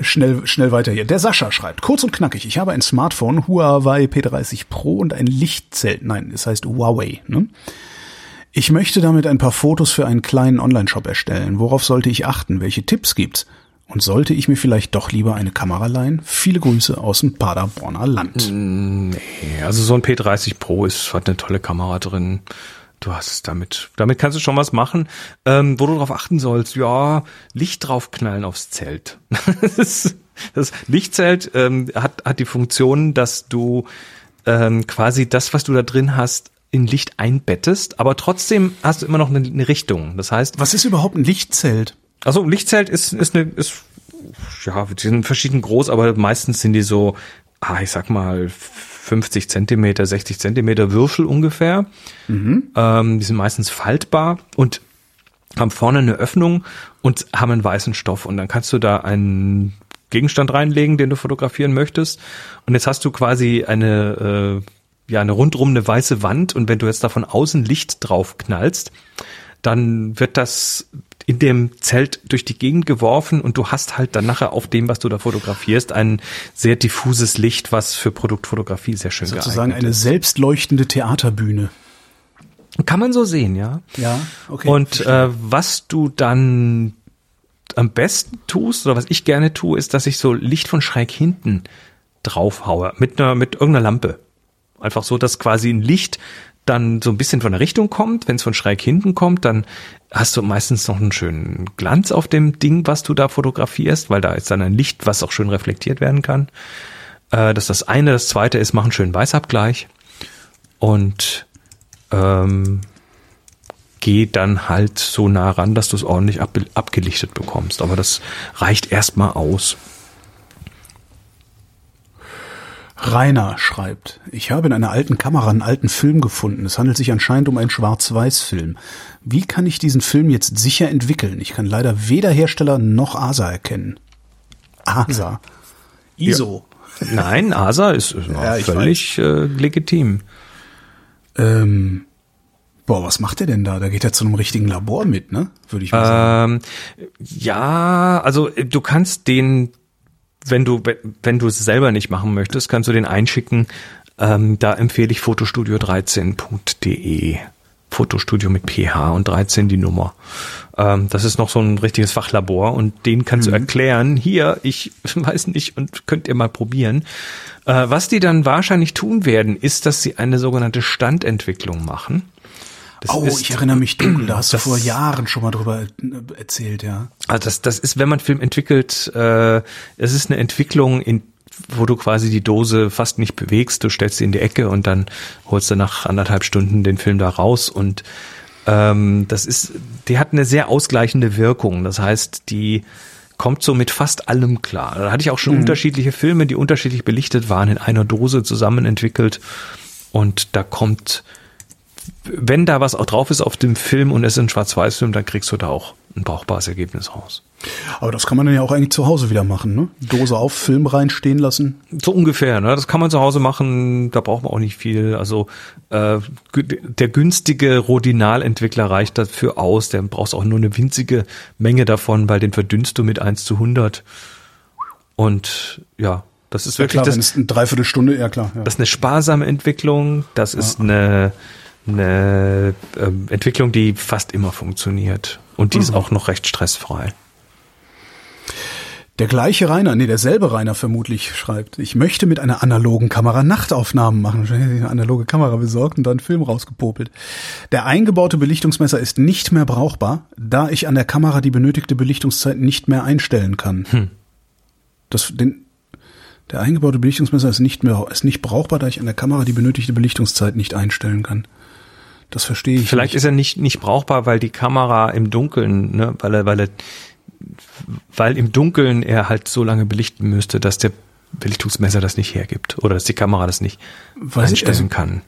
Schnell schnell weiter hier. Der Sascha schreibt kurz und knackig. Ich habe ein Smartphone Huawei P30 Pro und ein Lichtzelt. Nein, es heißt Huawei. Ne? Ich möchte damit ein paar Fotos für einen kleinen Online-Shop erstellen. Worauf sollte ich achten? Welche Tipps gibt's? Und sollte ich mir vielleicht doch lieber eine Kamera leihen? Viele Grüße aus dem Paderborner Land. Nee, also so ein P30 Pro ist, hat eine tolle Kamera drin. Du hast damit, damit kannst du schon was machen. Ähm, wo du darauf achten sollst, ja, Licht draufknallen aufs Zelt. das, das Lichtzelt ähm, hat, hat die Funktion, dass du ähm, quasi das, was du da drin hast, in Licht einbettest, aber trotzdem hast du immer noch eine, eine Richtung. Das heißt. Was ist überhaupt ein Lichtzelt? Also ein Lichtzelt ist, ist eine, ist, ja, die sind verschieden groß, aber meistens sind die so, ah, ich sag mal, 50 Zentimeter, 60 Zentimeter Würfel ungefähr. Mhm. Ähm, die sind meistens faltbar und haben vorne eine Öffnung und haben einen weißen Stoff. Und dann kannst du da einen Gegenstand reinlegen, den du fotografieren möchtest. Und jetzt hast du quasi eine, äh, ja, eine rundrum eine weiße Wand. Und wenn du jetzt da von außen Licht drauf knallst, dann wird das in dem Zelt durch die Gegend geworfen und du hast halt dann nachher auf dem, was du da fotografierst, ein sehr diffuses Licht, was für Produktfotografie sehr schön Sozusagen geeignet ist. Sozusagen eine selbstleuchtende Theaterbühne. Kann man so sehen, ja. Ja, okay. Und äh, was du dann am besten tust, oder was ich gerne tue, ist, dass ich so Licht von schräg hinten draufhaue, mit einer, mit irgendeiner Lampe. Einfach so, dass quasi ein Licht dann so ein bisschen von der Richtung kommt. Wenn es von schräg hinten kommt, dann hast du meistens noch einen schönen Glanz auf dem Ding, was du da fotografierst, weil da ist dann ein Licht, was auch schön reflektiert werden kann. Äh, das ist das eine. Das zweite ist, mach einen schönen Weißabgleich und ähm, geh dann halt so nah ran, dass du es ordentlich ab, abgelichtet bekommst. Aber das reicht erstmal aus. Rainer schreibt, ich habe in einer alten Kamera einen alten Film gefunden. Es handelt sich anscheinend um einen Schwarz-Weiß-Film. Wie kann ich diesen Film jetzt sicher entwickeln? Ich kann leider weder Hersteller noch ASA erkennen. ASA. ISO. Nein, ASA ist, Ja, völlig äh, legitim. Ähm, boah, was macht der denn da? Da geht er zu einem richtigen Labor mit, ne? Würde ich mal sagen. Ähm, ja, also äh, du kannst den, wenn du wenn du es selber nicht machen möchtest, kannst du den einschicken. Ähm, da empfehle ich fotostudio13.de. Fotostudio mit PH und 13 die Nummer. Ähm, das ist noch so ein richtiges Fachlabor und den kannst du erklären. Hier, ich weiß nicht und könnt ihr mal probieren. Äh, was die dann wahrscheinlich tun werden, ist, dass sie eine sogenannte Standentwicklung machen. Das Oh, ist, ich erinnere mich dunkel, da hast du das- vor Jahren schon mal drüber äh, erzählt, ja. Also das, das ist, wenn man Film entwickelt, äh, es ist eine Entwicklung, in, wo du quasi die Dose fast nicht bewegst, du stellst sie in die Ecke und dann holst du nach anderthalb Stunden den Film da raus und ähm, das ist, die hat eine sehr ausgleichende Wirkung. Das heißt, die kommt so mit fast allem klar. Da hatte ich auch schon unterschiedliche Filme, die unterschiedlich belichtet waren, in einer Dose zusammen entwickelt und da kommt wenn da was auch drauf ist auf dem Film und es ist ein Schwarz-Weiß-Film, dann kriegst du da auch ein brauchbares Ergebnis raus. Aber das kann man dann ja auch eigentlich zu Hause wieder machen, ne? Dose auf, Film reinstehen lassen. So ungefähr, ne? Das kann man zu Hause machen, da braucht man auch nicht viel. Also äh, der günstige Rodinal-Entwickler reicht dafür aus, der brauchst auch nur eine winzige Menge davon, weil den verdünnst du mit 1 zu 100. Und ja, das ist Ja wirklich klar, wenn das, es eine Dreiviertelstunde, ja klar. Ja. das ist eine sparsame Entwicklung, das ist eine, eine ähm, Entwicklung, die fast immer funktioniert. Und die ist auch noch recht stressfrei. Der gleiche Rainer, nee, derselbe Rainer vermutlich schreibt, ich möchte mit einer analogen Kamera Nachtaufnahmen machen. Eine analoge Kamera besorgt und dann einen Film rausgepopelt. Der eingebaute Belichtungsmesser ist nicht mehr brauchbar, da ich an der Kamera die benötigte Belichtungszeit nicht mehr einstellen kann. Das, den, der eingebaute Belichtungsmesser ist nicht mehr, ist nicht brauchbar, da ich an der Kamera die benötigte Belichtungszeit nicht einstellen kann. Das verstehe ich Vielleicht nicht. ist er nicht, nicht brauchbar, weil die Kamera im Dunkeln, ne, weil er, weil er, weil im Dunkeln er halt so lange belichten müsste, dass der Belichtungsmesser das nicht hergibt oder dass die Kamera das nicht Weiß ich, einstellen also- kann.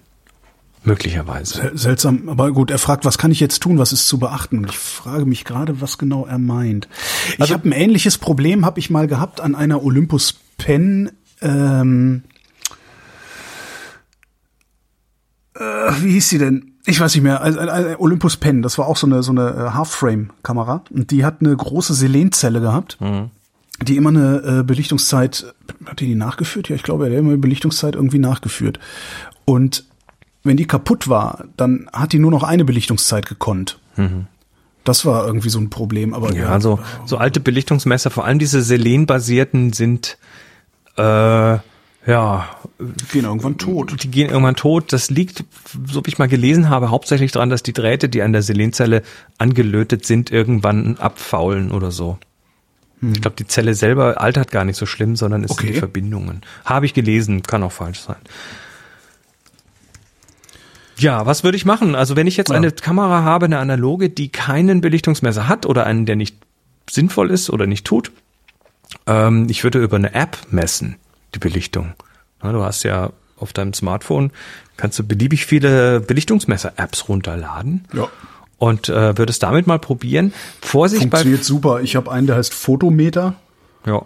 Möglicherweise. Sel- Seltsam, aber gut, er fragt, was kann ich jetzt tun, was ist zu beachten? Ich frage mich gerade, was genau er meint. Ich Also- habe ein ähnliches Problem, habe ich mal gehabt an einer Olympus Pen. Ähm, äh, wie hieß sie denn? Ich weiß nicht mehr. Also, äh, Olympus Pen, das war auch so eine so eine äh, Half-Frame-Kamera und die hat eine große Selenzelle gehabt, die immer eine äh, Belichtungszeit hat die die nachgeführt? Ja, ich glaube, er hat immer eine Belichtungszeit irgendwie nachgeführt. Und wenn die kaputt war, dann hat die nur noch eine Belichtungszeit gekonnt. Das war irgendwie so ein Problem. Aber Ja, also so alte Belichtungsmesser, vor allem diese Selen-basierten sind äh, ja, gehen irgendwann tot. die gehen irgendwann tot. Das liegt, so wie ich mal gelesen habe, hauptsächlich daran, dass die Drähte, die an der Selenzelle angelötet sind, irgendwann abfaulen oder so. Ich glaube, die Zelle selber altert gar nicht so schlimm, sondern es sind Okay. die Verbindungen. Habe ich gelesen, kann auch falsch sein. Ja, was würde ich machen? Also wenn ich jetzt Ja. eine Kamera habe, eine analoge, die keinen Belichtungsmesser hat oder einen, der nicht sinnvoll ist oder nicht tut, ähm, ich würde über eine App messen, die Belichtung. Na, du hast ja auf deinem Smartphone, kannst du beliebig viele Belichtungsmesser-Apps runterladen Ja. und äh, würdest damit mal probieren. Vorsicht bei Funktioniert super. Ich habe einen, der heißt Photometer. ja,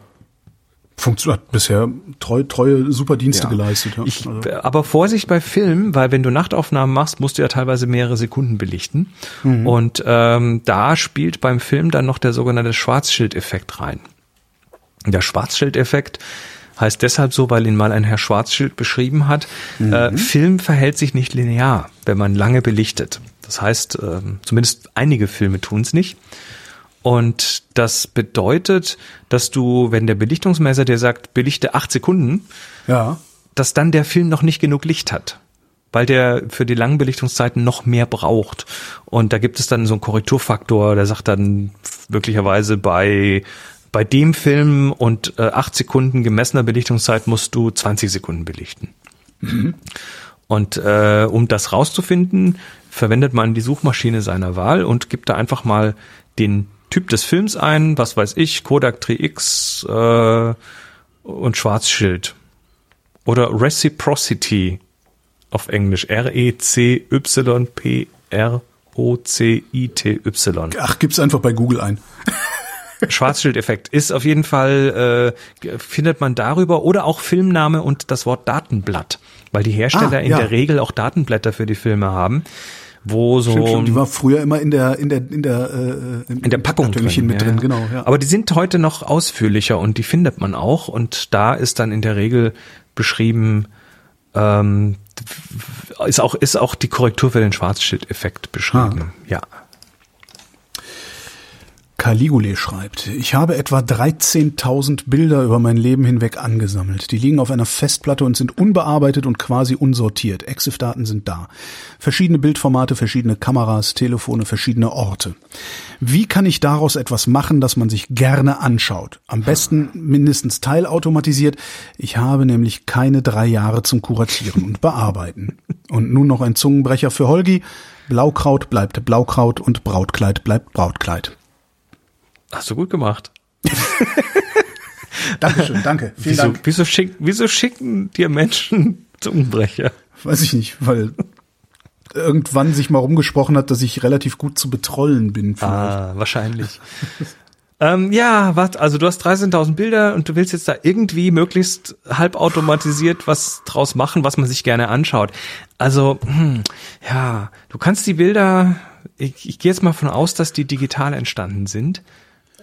Funktioniert hat bisher treu, treue super Dienste Ja. geleistet. Ja. Ich, also, aber Vorsicht bei Film, weil wenn du Nachtaufnahmen machst, musst du ja teilweise mehrere Sekunden belichten. Mhm. Und ähm, da spielt beim Film dann noch der sogenannte Schwarzschild-Effekt rein. Der Schwarzschild-Effekt heißt deshalb so, weil ihn mal ein Herr Schwarzschild beschrieben hat. Mhm. Äh, Film verhält sich nicht linear, wenn man lange belichtet. Das heißt, ähm, zumindest einige Filme tun es nicht. Und das bedeutet, dass du, wenn der Belichtungsmesser dir sagt, belichte acht Sekunden, ja. dass dann der Film noch nicht genug Licht hat, weil der für die langen Belichtungszeiten noch mehr braucht. Und da gibt es dann so einen Korrekturfaktor, der sagt dann möglicherweise bei bei dem Film und äh, acht Sekunden gemessener Belichtungszeit musst du 20 Sekunden belichten. Und äh, um das rauszufinden, verwendet man die Suchmaschine seiner Wahl und gibt da einfach mal den Typ des Films ein, was weiß ich, Kodak 3X äh, und Schwarzschild. Oder Reciprocity auf Englisch. R-E-C-Y-P-R-O-C-I-T-Y. Ach, gib's einfach bei Google ein. Schwarzschildeffekt ist auf jeden Fall, äh, findet man darüber oder auch Filmname und das Wort Datenblatt, weil die Hersteller Ah, in ja. der Regel auch Datenblätter für die Filme haben, wo so Stimmt, stimmt, die war früher immer in der in der in der äh, in der Packung Kartönchen mit ja, drin, genau. Ja. Aber die sind heute noch ausführlicher und die findet man auch und da ist dann in der Regel beschrieben, ähm, ist auch ist auch die Korrektur für den Schwarzschildeffekt beschrieben. Ah. Ja. Caligule schreibt, ich habe etwa 13.000 Bilder über mein Leben hinweg angesammelt. Die liegen auf einer Festplatte und sind unbearbeitet und quasi unsortiert. EXIF-Daten sind da. Verschiedene Bildformate, verschiedene Kameras, Telefone, verschiedene Orte. Wie kann ich daraus etwas machen, das man sich gerne anschaut? Am besten mindestens teilautomatisiert. Ich habe nämlich keine drei Jahre zum Kuratieren und Bearbeiten. Und nun noch ein Zungenbrecher für Holgi. Blaukraut bleibt Blaukraut und Brautkleid bleibt Brautkleid. Hast du gut gemacht. Dankeschön, danke. Vielen Wieso, Dank. wieso, schick, wieso schicken dir Menschen Zungenbrecher? Weiß ich nicht, weil irgendwann sich mal rumgesprochen hat, dass ich relativ gut zu betrollen bin. vielleicht. Ah, wahrscheinlich. ähm, ja, was, also du hast 13.000 Bilder und du willst jetzt da irgendwie möglichst halbautomatisiert was draus machen, was man sich gerne anschaut. Also, hm, ja, du kannst die Bilder, ich, ich gehe jetzt mal von aus, dass die digital entstanden sind.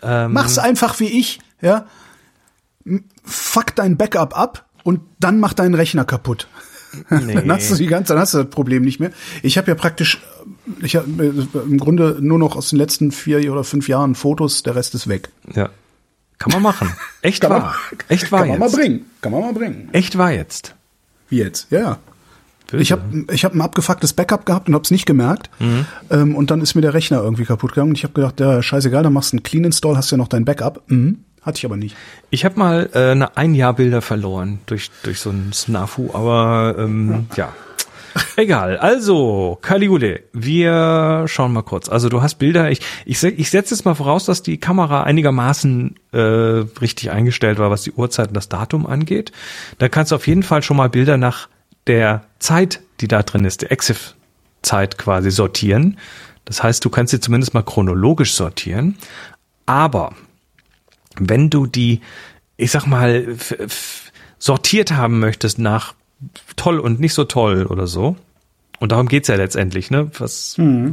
Ähm, Mach's einfach wie ich, ja. Fuck dein Backup ab und dann mach deinen Rechner kaputt. Nee. Dann hast du die ganze, dann hast du das Problem nicht mehr. Ich habe ja praktisch, ich habe im Grunde nur noch aus den letzten vier oder fünf Jahren Fotos, der Rest ist weg. Ja. Kann man machen. Echt Kann man- wahr. Echt wahr Kann man mal jetzt. bringen. Kann man mal bringen. Echt wahr jetzt. Wie jetzt? Ja, ja. Böse. Ich habe ich hab ein abgefucktes Backup gehabt und habe es nicht gemerkt. Ähm, und dann ist mir der Rechner irgendwie kaputt gegangen. Und ich habe gedacht, ja, scheißegal, dann machst du einen Clean Install, hast ja noch dein Backup. Mhm. Hatte ich aber nicht. Ich habe mal äh, eine ein Jahr Bilder verloren durch durch so ein Snafu, aber ähm, ja. Egal. Also, Caligule, wir schauen mal kurz. Also du hast Bilder. Ich, ich, ich setze jetzt mal voraus, dass die Kamera einigermaßen äh, richtig eingestellt war, was die Uhrzeit und das Datum angeht. Da kannst du auf jeden Fall schon mal Bilder nach der Zeit, die da drin ist, der EXIF-Zeit quasi sortieren. Das heißt, du kannst sie zumindest mal chronologisch sortieren. Aber wenn du die, ich sag mal, sortiert haben möchtest nach toll und nicht so toll oder so, und darum geht's ja letztendlich, ne? Was äh,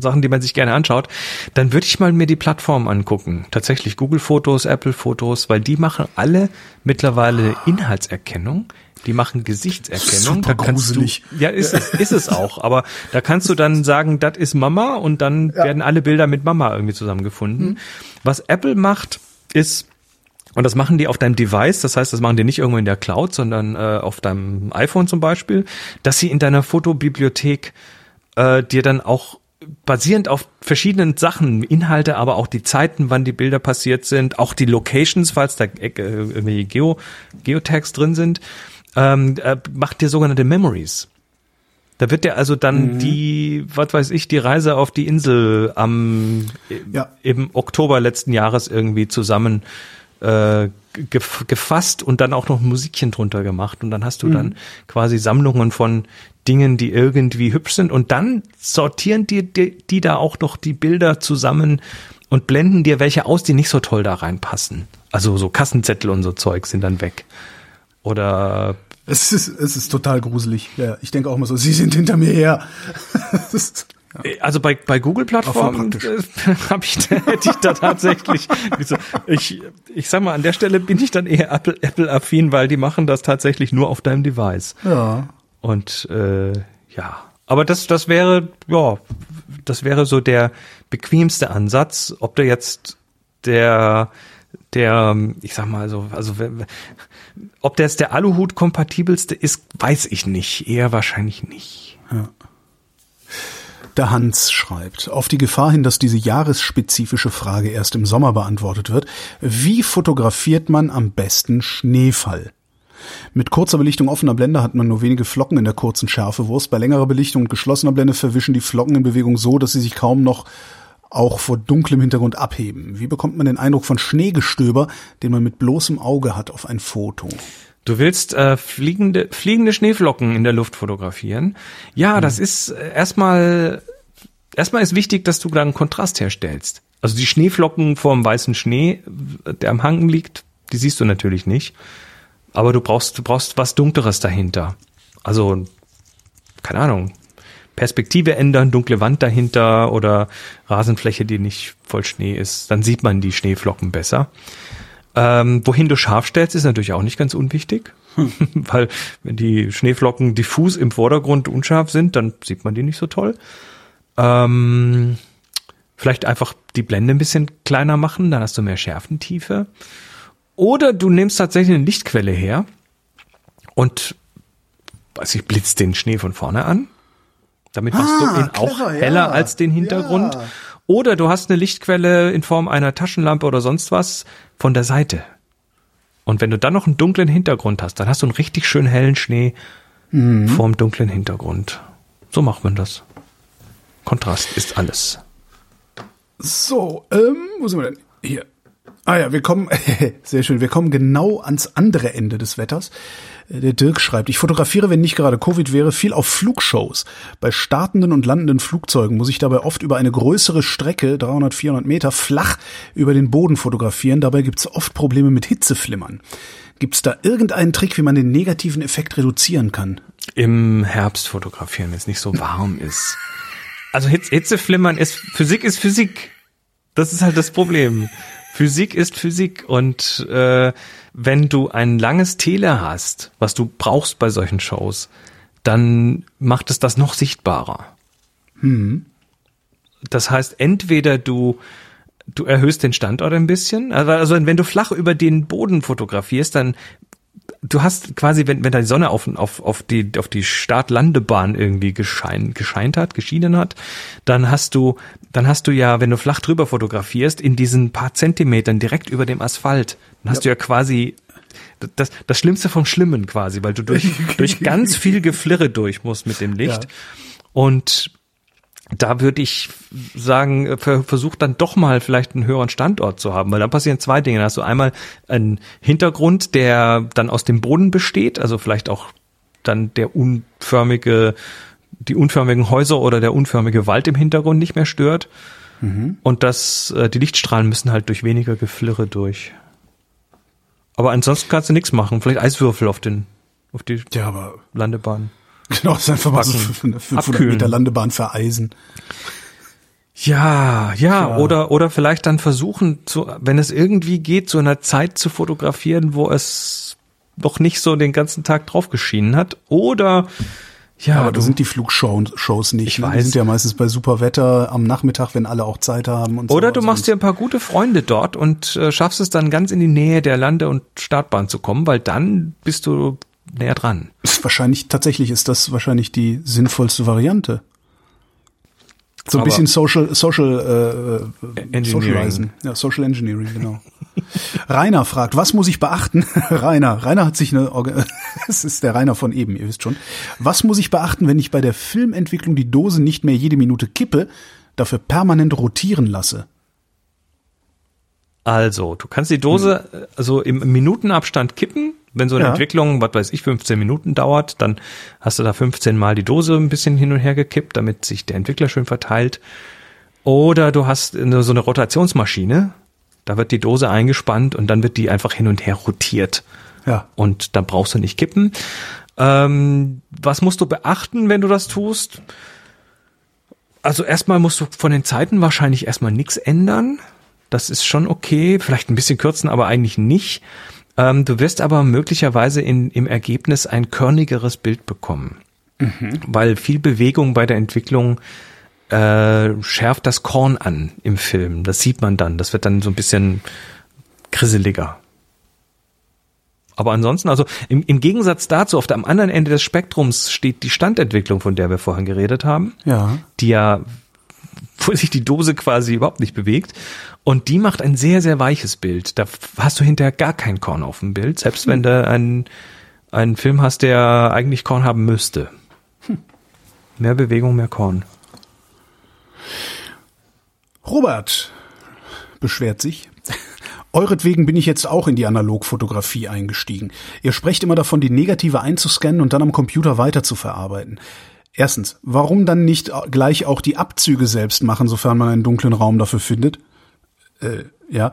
Sachen, die man sich gerne anschaut, dann würde ich mal mir die Plattform angucken. Tatsächlich Google Fotos, Apple Fotos, weil die machen alle mittlerweile Inhaltserkennung. Die machen Gesichtserkennung. Super da kannst gruselig. Du, ja, ist es, ist es auch. Aber da kannst du dann sagen, das ist Mama und dann werden alle Bilder mit Mama irgendwie zusammengefunden. Was Apple macht, ist, und das machen die auf deinem Device, das heißt, das machen die nicht irgendwo in der Cloud, sondern äh, auf deinem iPhone zum Beispiel, dass sie in deiner Fotobibliothek äh, dir dann auch basierend auf verschiedenen Sachen, Inhalte, aber auch die Zeiten, wann die Bilder passiert sind, auch die Locations, falls da äh, irgendwelche Geo, Geotags drin sind, ähm, äh, macht dir sogenannte Memories. Da wird dir also dann die, was weiß ich, die Reise auf die Insel am Ja. im Oktober letzten Jahres irgendwie zusammen äh, gef gefasst und dann auch noch Musikchen drunter gemacht und dann hast du dann quasi Sammlungen von Dingen, die irgendwie hübsch sind und dann sortieren die, die, die da auch noch die Bilder zusammen und blenden dir welche aus, die nicht so toll da reinpassen. Also so Kassenzettel und so Zeug sind dann weg. Oder Es ist, es ist total gruselig. Ja, ich denke auch mal so, sie sind hinter mir her. Ist- Also bei, bei Google-Plattformen äh, hab ich, hätte ich da tatsächlich, ich, ich sag mal, an der Stelle bin ich dann eher Apple, Apple-affin, weil die machen das tatsächlich nur auf deinem Device. ja. Und äh, ja, aber das, das wäre, ja, das wäre so der bequemste Ansatz, ob du jetzt der, der, ich sag mal so, also ob der jetzt der Aluhut-kompatibelste ist, weiß ich nicht. Eher wahrscheinlich nicht. Der Hans schreibt, auf die Gefahr hin, dass diese jahresspezifische Frage erst im Sommer beantwortet wird, wie fotografiert man am besten Schneefall? Mit kurzer Belichtung offener Blende hat man nur wenige Flocken in der kurzen Schärfewurst. Bei längerer Belichtung und geschlossener Blende verwischen die Flocken in Bewegung so, dass sie sich kaum noch auch vor dunklem Hintergrund abheben. Wie bekommt man den Eindruck von Schneegestöber, den man mit bloßem Auge hat auf ein Foto? Du willst äh, fliegende, fliegende Schneeflocken in der Luft fotografieren. Ja, das ist äh, erstmal, erstmal ist wichtig, dass du da einen Kontrast herstellst. Also die Schneeflocken vorm weißen Schnee, der am Hang liegt, die siehst du natürlich nicht. Aber du brauchst, du brauchst was Dunkleres dahinter. Also, keine Ahnung, Perspektive ändern, dunkle Wand dahinter oder Rasenfläche, die nicht voll Schnee ist. Dann sieht man die Schneeflocken besser. Ähm, wohin du scharf stellst, ist natürlich auch nicht ganz unwichtig. Hm. Weil wenn die Schneeflocken diffus im Vordergrund unscharf sind, dann sieht man die nicht so toll. Ähm, vielleicht einfach die Blende ein bisschen kleiner machen, dann hast du mehr Schärfentiefe. Oder du nimmst tatsächlich eine Lichtquelle her und weiß ich, blitzt den Schnee von vorne an. Damit machst ah, du ihn clever, auch heller ja. als den Hintergrund. Ja. Oder du hast eine Lichtquelle in Form einer Taschenlampe oder sonst was von der Seite. Und wenn du dann noch einen dunklen Hintergrund hast, dann hast du einen richtig schön hellen Schnee mhm. vorm dunklen Hintergrund. So macht man das. Kontrast ist alles. So, ähm, wo sind wir denn? Hier. Ah ja, wir kommen, sehr schön, wir kommen genau ans andere Ende des Wetters. Der Dirk schreibt, ich fotografiere, wenn nicht gerade Covid wäre, viel auf Flugshows. Bei startenden und landenden Flugzeugen muss ich dabei oft über eine größere Strecke, 300, 400 Meter, flach über den Boden fotografieren. Dabei gibt es oft Probleme mit Hitzeflimmern. Gibt es da irgendeinen Trick, wie man den negativen Effekt reduzieren kann? Im Herbst fotografieren, wenn es nicht so warm ist. Also Hitzeflimmern ist, Physik ist Physik. Das ist halt das Problem. Physik ist Physik und äh, wenn du ein langes Tele hast, was du brauchst bei solchen Shows, dann macht es das noch sichtbarer. Hm. Das heißt, entweder du du erhöhst den Standort ein bisschen, also, also wenn du flach über den Boden fotografierst, dann du hast quasi, wenn, wenn da die Sonne auf, auf, auf die, auf die Start-Landebahn irgendwie geschein, gescheint hat, geschienen hat, dann hast du, dann hast du ja, wenn du flach drüber fotografierst, in diesen paar Zentimetern direkt über dem Asphalt, dann hast ja. du ja quasi das, das Schlimmste vom Schlimmen quasi, weil du durch, durch ganz viel Geflirre durch musst mit dem Licht. Ja. Und da würde ich sagen, äh, versuch dann doch mal vielleicht einen höheren Standort zu haben, weil dann passieren zwei Dinge. Da hast du einmal einen Hintergrund, der dann aus dem Boden besteht, also vielleicht auch dann der unförmige, die unförmigen Häuser oder der unförmige Wald im Hintergrund nicht mehr stört. Mhm. Und das, äh, die Lichtstrahlen müssen halt durch weniger Geflirre durch. Aber ansonsten kannst du nichts machen. Vielleicht Eiswürfel auf den, auf die ja, aber Landebahn. Genau, das ist einfach mal so 500 Abkühlen. Meter Landebahn vereisen. Ja, ja, ja, oder oder vielleicht dann versuchen, zu, wenn es irgendwie geht, zu einer Zeit zu fotografieren, wo es noch nicht so den ganzen Tag drauf geschienen hat. Oder ja, aber da sind die Flugshows nicht. Ich ne? weiß. Die sind ja meistens bei super Wetter am Nachmittag, wenn alle auch Zeit haben. Und Oder so. du machst dir ein paar gute Freunde dort und äh, schaffst es dann ganz in die Nähe der Lande- und Startbahn zu kommen, weil dann bist du näher dran. Ist wahrscheinlich, tatsächlich ist das wahrscheinlich die sinnvollste Variante. So ein Aber bisschen Social, Social, äh, Engineering. Socializen. Ja, Social Engineering, genau. Rainer fragt, was muss ich beachten? Rainer, Rainer hat sich eine, es ist der Rainer von eben, ihr wisst schon. Was muss ich beachten, wenn ich bei der Filmentwicklung die Dose nicht mehr jede Minute kippe, dafür permanent rotieren lasse? Also, du kannst die Dose also im Minutenabstand kippen. Wenn so eine ja. Entwicklung, was weiß ich, 15 Minuten dauert, dann hast du da 15 Mal die Dose ein bisschen hin und her gekippt, damit sich der Entwickler schön verteilt. Oder du hast so eine Rotationsmaschine, da wird die Dose eingespannt und dann wird die einfach hin und her rotiert. Ja. Und dann brauchst du nicht kippen. Ähm, was musst du beachten, wenn du das tust? Also erstmal musst du von den Zeiten wahrscheinlich erstmal nichts ändern. Das ist schon okay. Vielleicht ein bisschen kürzen, aber eigentlich nicht. Ähm, du wirst aber möglicherweise in, im Ergebnis ein körnigeres Bild bekommen. Mhm. Weil viel Bewegung bei der Entwicklung äh, schärft das Korn an im Film. Das sieht man dann. Das wird dann so ein bisschen grisseliger. Aber ansonsten, also im, im Gegensatz dazu, auf dem anderen Ende des Spektrums steht die Standentwicklung, von der wir vorhin geredet haben. Ja. Die ja, wo sich die Dose quasi überhaupt nicht bewegt. Und die macht ein sehr, sehr weiches Bild. Da hast du hinterher gar kein Korn auf dem Bild, selbst hm. wenn du einen, einen Film hast, der eigentlich Korn haben müsste. Hm. Mehr Bewegung, mehr Korn. Robert beschwert sich. Euretwegen bin ich jetzt auch in die Analogfotografie eingestiegen. Ihr sprecht immer davon, die Negative einzuscannen und dann am Computer weiter zu verarbeiten. Erstens, warum dann nicht gleich auch die Abzüge selbst machen, sofern man einen dunklen Raum dafür findet? äh, ja,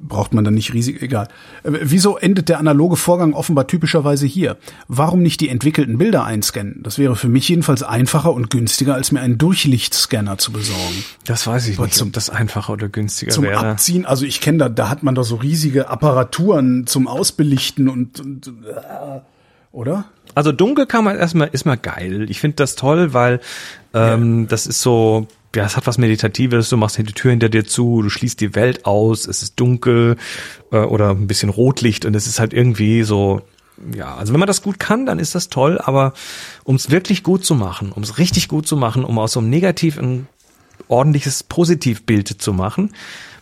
braucht man dann nicht riesig, egal. Äh, Wieso endet der analoge Vorgang offenbar typischerweise hier? Warum nicht die entwickelten Bilder einscannen? Das wäre für mich jedenfalls einfacher und günstiger, als mir einen Durchlichtscanner zu besorgen. Das weiß ich Aber nicht, zum- ob das einfacher oder günstiger Zum wäre. Abziehen, also ich kenne da, da hat man doch so riesige Apparaturen zum Ausbelichten und, und äh, oder? Also dunkel kann man erstmal ist mal geil. Ich finde das toll, weil ähm, das ist so, ja, es hat was Meditatives. Du machst die Tür hinter dir zu, du schließt die Welt aus, es ist dunkel äh, oder ein bisschen Rotlicht und es ist halt irgendwie so. Ja, also wenn man das gut kann, dann ist das toll, aber um es wirklich gut zu machen, um es richtig gut zu machen, um aus so einem Negativ ein ordentliches Positivbild zu machen,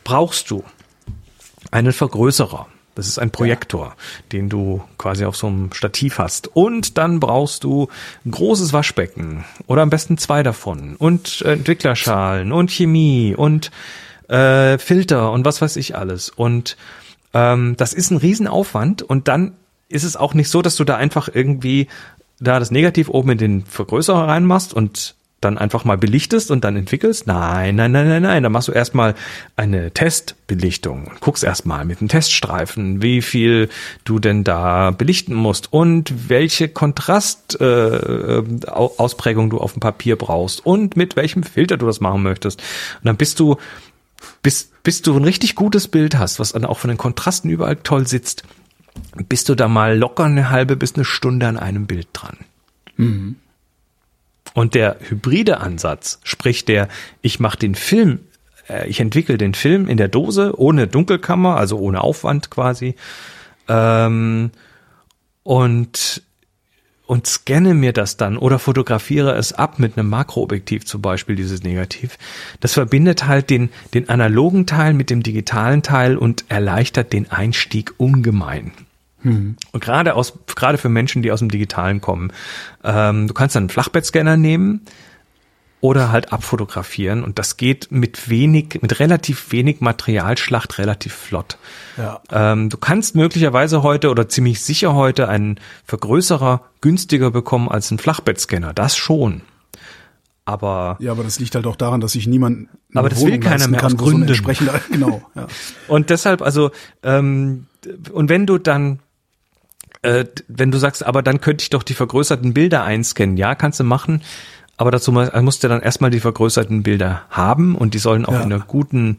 brauchst du einen Vergrößerer. Das ist ein Projektor, den du quasi auf so einem Stativ hast. Und dann brauchst du ein großes Waschbecken oder am besten zwei davon und Entwicklerschalen und Chemie und äh, Filter und was weiß ich alles. Und ähm, das ist ein Riesenaufwand und dann ist es auch nicht so, dass du da einfach irgendwie da das Negativ oben in den Vergrößerer reinmachst und dann einfach mal belichtest und dann entwickelst? Nein, nein, nein, nein, nein. Da machst du erstmal eine Testbelichtung und guckst erstmal mit einem Teststreifen, wie viel du denn da belichten musst und welche Kontrastausprägung äh, Ausprägung du auf dem Papier brauchst und mit welchem Filter du das machen möchtest. Und dann bist du, bis, bis du ein richtig gutes Bild hast, was dann auch von den Kontrasten überall toll sitzt, bist du da mal locker eine halbe bis eine Stunde an einem Bild dran. Und der hybride Ansatz, sprich der, ich mache den Film, äh, ich entwickle den Film in der Dose ohne Dunkelkammer, also ohne Aufwand quasi, ähm, und und scanne mir das dann oder fotografiere es ab mit einem Makroobjektiv zum Beispiel, dieses Negativ. Das verbindet halt den, den analogen Teil mit dem digitalen Teil und erleichtert den Einstieg ungemein. Und gerade aus, gerade für Menschen, die aus dem Digitalen kommen, ähm, du kannst dann einen Flachbettscanner nehmen oder halt abfotografieren und das geht mit wenig, mit relativ wenig Materialschlacht relativ flott. Ja. Ähm, du kannst möglicherweise heute oder ziemlich sicher heute einen Vergrößerer günstiger bekommen als einen Flachbettscanner. Das schon. Aber Ja, aber das liegt halt auch daran, dass sich niemand Aber das will Wohnung keiner leisten mehr kann, aus so Gründen. entsprechender, genau, ja. Und deshalb, also, ähm, und wenn du dann, äh, wenn du sagst, aber dann könnte ich doch die vergrößerten Bilder einscannen, ja, kannst du machen, aber dazu mu- musst du dann erstmal die vergrößerten Bilder haben und die sollen auch Ja. in einer guten,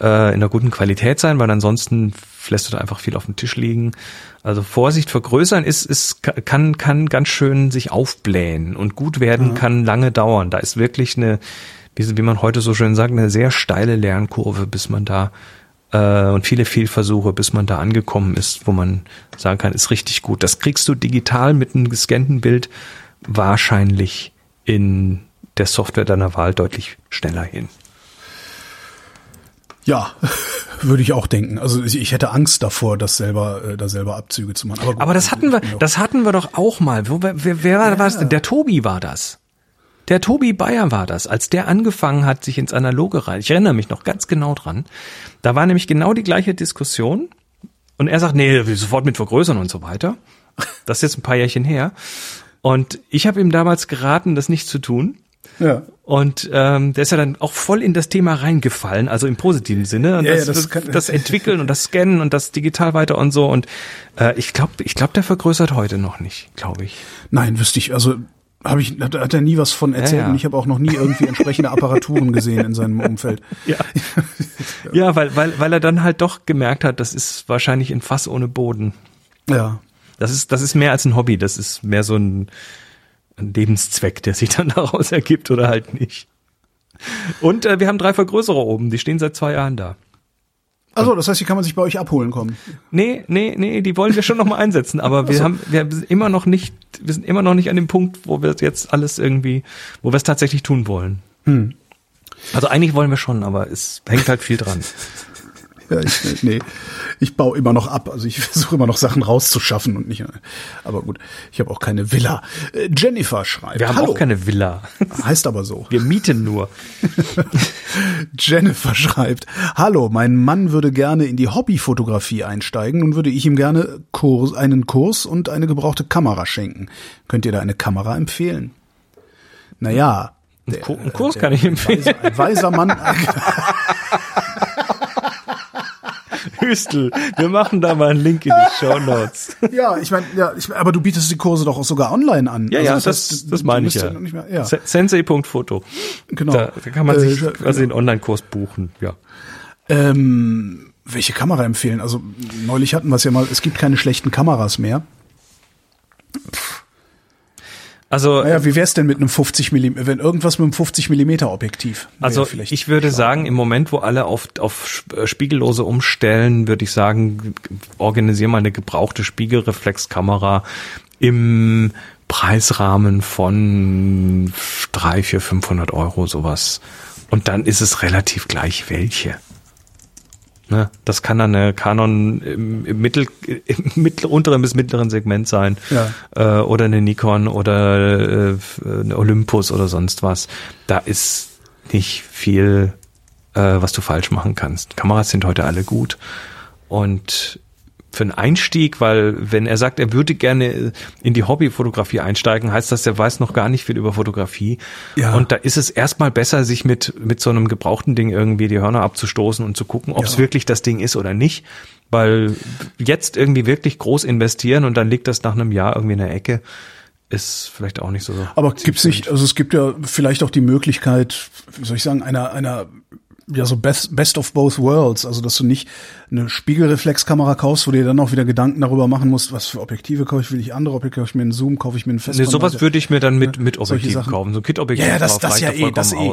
äh, in einer guten Qualität sein, weil ansonsten lässt du da einfach viel auf dem Tisch liegen. Also Vorsicht, vergrößern ist, ist, kann, kann ganz schön sich aufblähen und gut werden kann lange dauern. Da ist wirklich eine, wie, wie man heute so schön sagt, eine sehr steile Lernkurve, bis man da äh, und viele Fehlversuche, bis man da angekommen ist, wo man sagen kann, ist richtig gut. Das kriegst du digital mit einem gescannten Bild wahrscheinlich in der Software deiner Wahl deutlich schneller hin. Ja, würde ich auch denken. Also ich, hätte Angst davor, das selber, äh, da selber Abzüge zu machen. gut, Aber das hatten wir, ja das hatten wir doch auch mal. Wo, wer, wer war das? denn? Der Tobi war das. Der Tobi Bayer war das, als der angefangen hat, sich ins Analoge rein. Ich erinnere mich noch ganz genau dran. Da war nämlich genau die gleiche Diskussion. Und er sagt, nee, wir sofort mit vergrößern und so weiter. Das ist jetzt ein paar Jährchen her. Und ich habe ihm damals geraten, das nicht zu tun. ja. Und ähm, der ist ja dann auch voll in das Thema reingefallen, also im positiven Sinne. Und Ja, ja, das, das das, das Entwickeln und das Scannen und das digital weiter und so. Und äh, ich glaube, ich glaub, der vergrößert heute noch nicht, glaube ich. Nein, wüsste ich. Also habe ich, hat, hat er nie was von erzählt Ja, ja. und ich habe auch noch nie irgendwie entsprechende Apparaturen gesehen in seinem Umfeld. Ja, ja weil, weil, weil er dann halt doch gemerkt hat, das ist wahrscheinlich ein Fass ohne Boden. Ja. Das ist, das ist mehr als ein Hobby, das ist mehr so ein, ein Lebenszweck, der sich dann daraus ergibt oder halt nicht. Und äh, wir haben drei Vergrößerer oben, die stehen seit zwei Jahren da. Also, das heißt, hier kann man sich bei euch abholen kommen. Nee, nee, nee, die wollen wir schon noch mal einsetzen, aber wir haben wir sind immer noch nicht wir sind immer noch nicht an dem Punkt, wo wir jetzt alles irgendwie, wo wir es tatsächlich tun wollen. Also eigentlich wollen wir schon, aber es hängt halt viel dran. Ja, ich, nee, ich baue immer noch ab. Also ich versuche immer noch Sachen rauszuschaffen und nicht. Aber gut, ich habe auch keine Villa. Äh, Jennifer schreibt. Wir haben Hallo. auch keine Villa. Heißt aber so. Wir mieten nur. Jennifer schreibt, Hallo, mein Mann würde gerne in die Hobbyfotografie einsteigen und würde ich ihm gerne Kurs, einen Kurs und eine gebrauchte Kamera schenken. Könnt ihr da eine Kamera empfehlen? Naja. Einen Ku- einen Kurs kann ich empfehlen. Weiser, ein weiser Mann. Hüstel, wir machen da mal einen Link in die Show Notes. Ja, ich meine, ja, ich, aber du bietest die Kurse doch auch sogar online an. Ja, Also ja, das, heißt, das, meine ich ja. mehr, ja. Se- Sensei.foto. Genau. Da, da kann man sich Äh, quasi einen Online-Kurs buchen, ja. Ähm, welche Kamera empfehlen? Also neulich hatten wir es ja mal, es gibt keine schlechten Kameras mehr. Also, Naja, wie wär's denn mit einem 50 mm, wenn irgendwas mit einem 50 mm Objektiv? also vielleicht ich würde sagen, im Moment, wo alle auf, auf äh, Spiegellose umstellen, würde ich sagen, organisier mal eine gebrauchte Spiegelreflexkamera im Preisrahmen von drei, vier, 500 Euro sowas. Und dann ist es relativ gleich welche. Ne? Das kann dann eine Canon im, im, Mittel, im mittel, unteren bis mittleren Segment sein. Ja. Äh, oder eine Nikon oder äh, eine Olympus oder sonst was. Da ist nicht viel, äh, was du falsch machen kannst. Kameras sind heute alle gut. Und für einen Einstieg, weil wenn er sagt, er würde gerne in die Hobbyfotografie einsteigen, heißt das, er weiß noch gar nicht viel über Fotografie. Ja. Und da ist es erstmal besser, sich mit, mit so einem gebrauchten Ding irgendwie die Hörner abzustoßen und zu gucken, ob es Ja. wirklich das Ding ist oder nicht. Weil jetzt irgendwie wirklich groß investieren und dann liegt das nach einem Jahr irgendwie in der Ecke, ist vielleicht auch nicht so. Aber gibt's nicht, also es gibt ja vielleicht auch die Möglichkeit, wie soll ich sagen, einer, einer, ja, so best, best of both worlds. Also, dass du nicht eine Spiegelreflexkamera kaufst, wo du dir dann auch wieder Gedanken darüber machen musst, was für Objektive kaufe ich, will ich andere Objektive, kaufe ich mir einen Zoom, kaufe ich mir einen Nee, Festbrennweite. sowas würde ich mir dann mit, mit Objektiven kaufen. So ein Kit-Objektiv Ja, ja, das, das ja eh, das eh.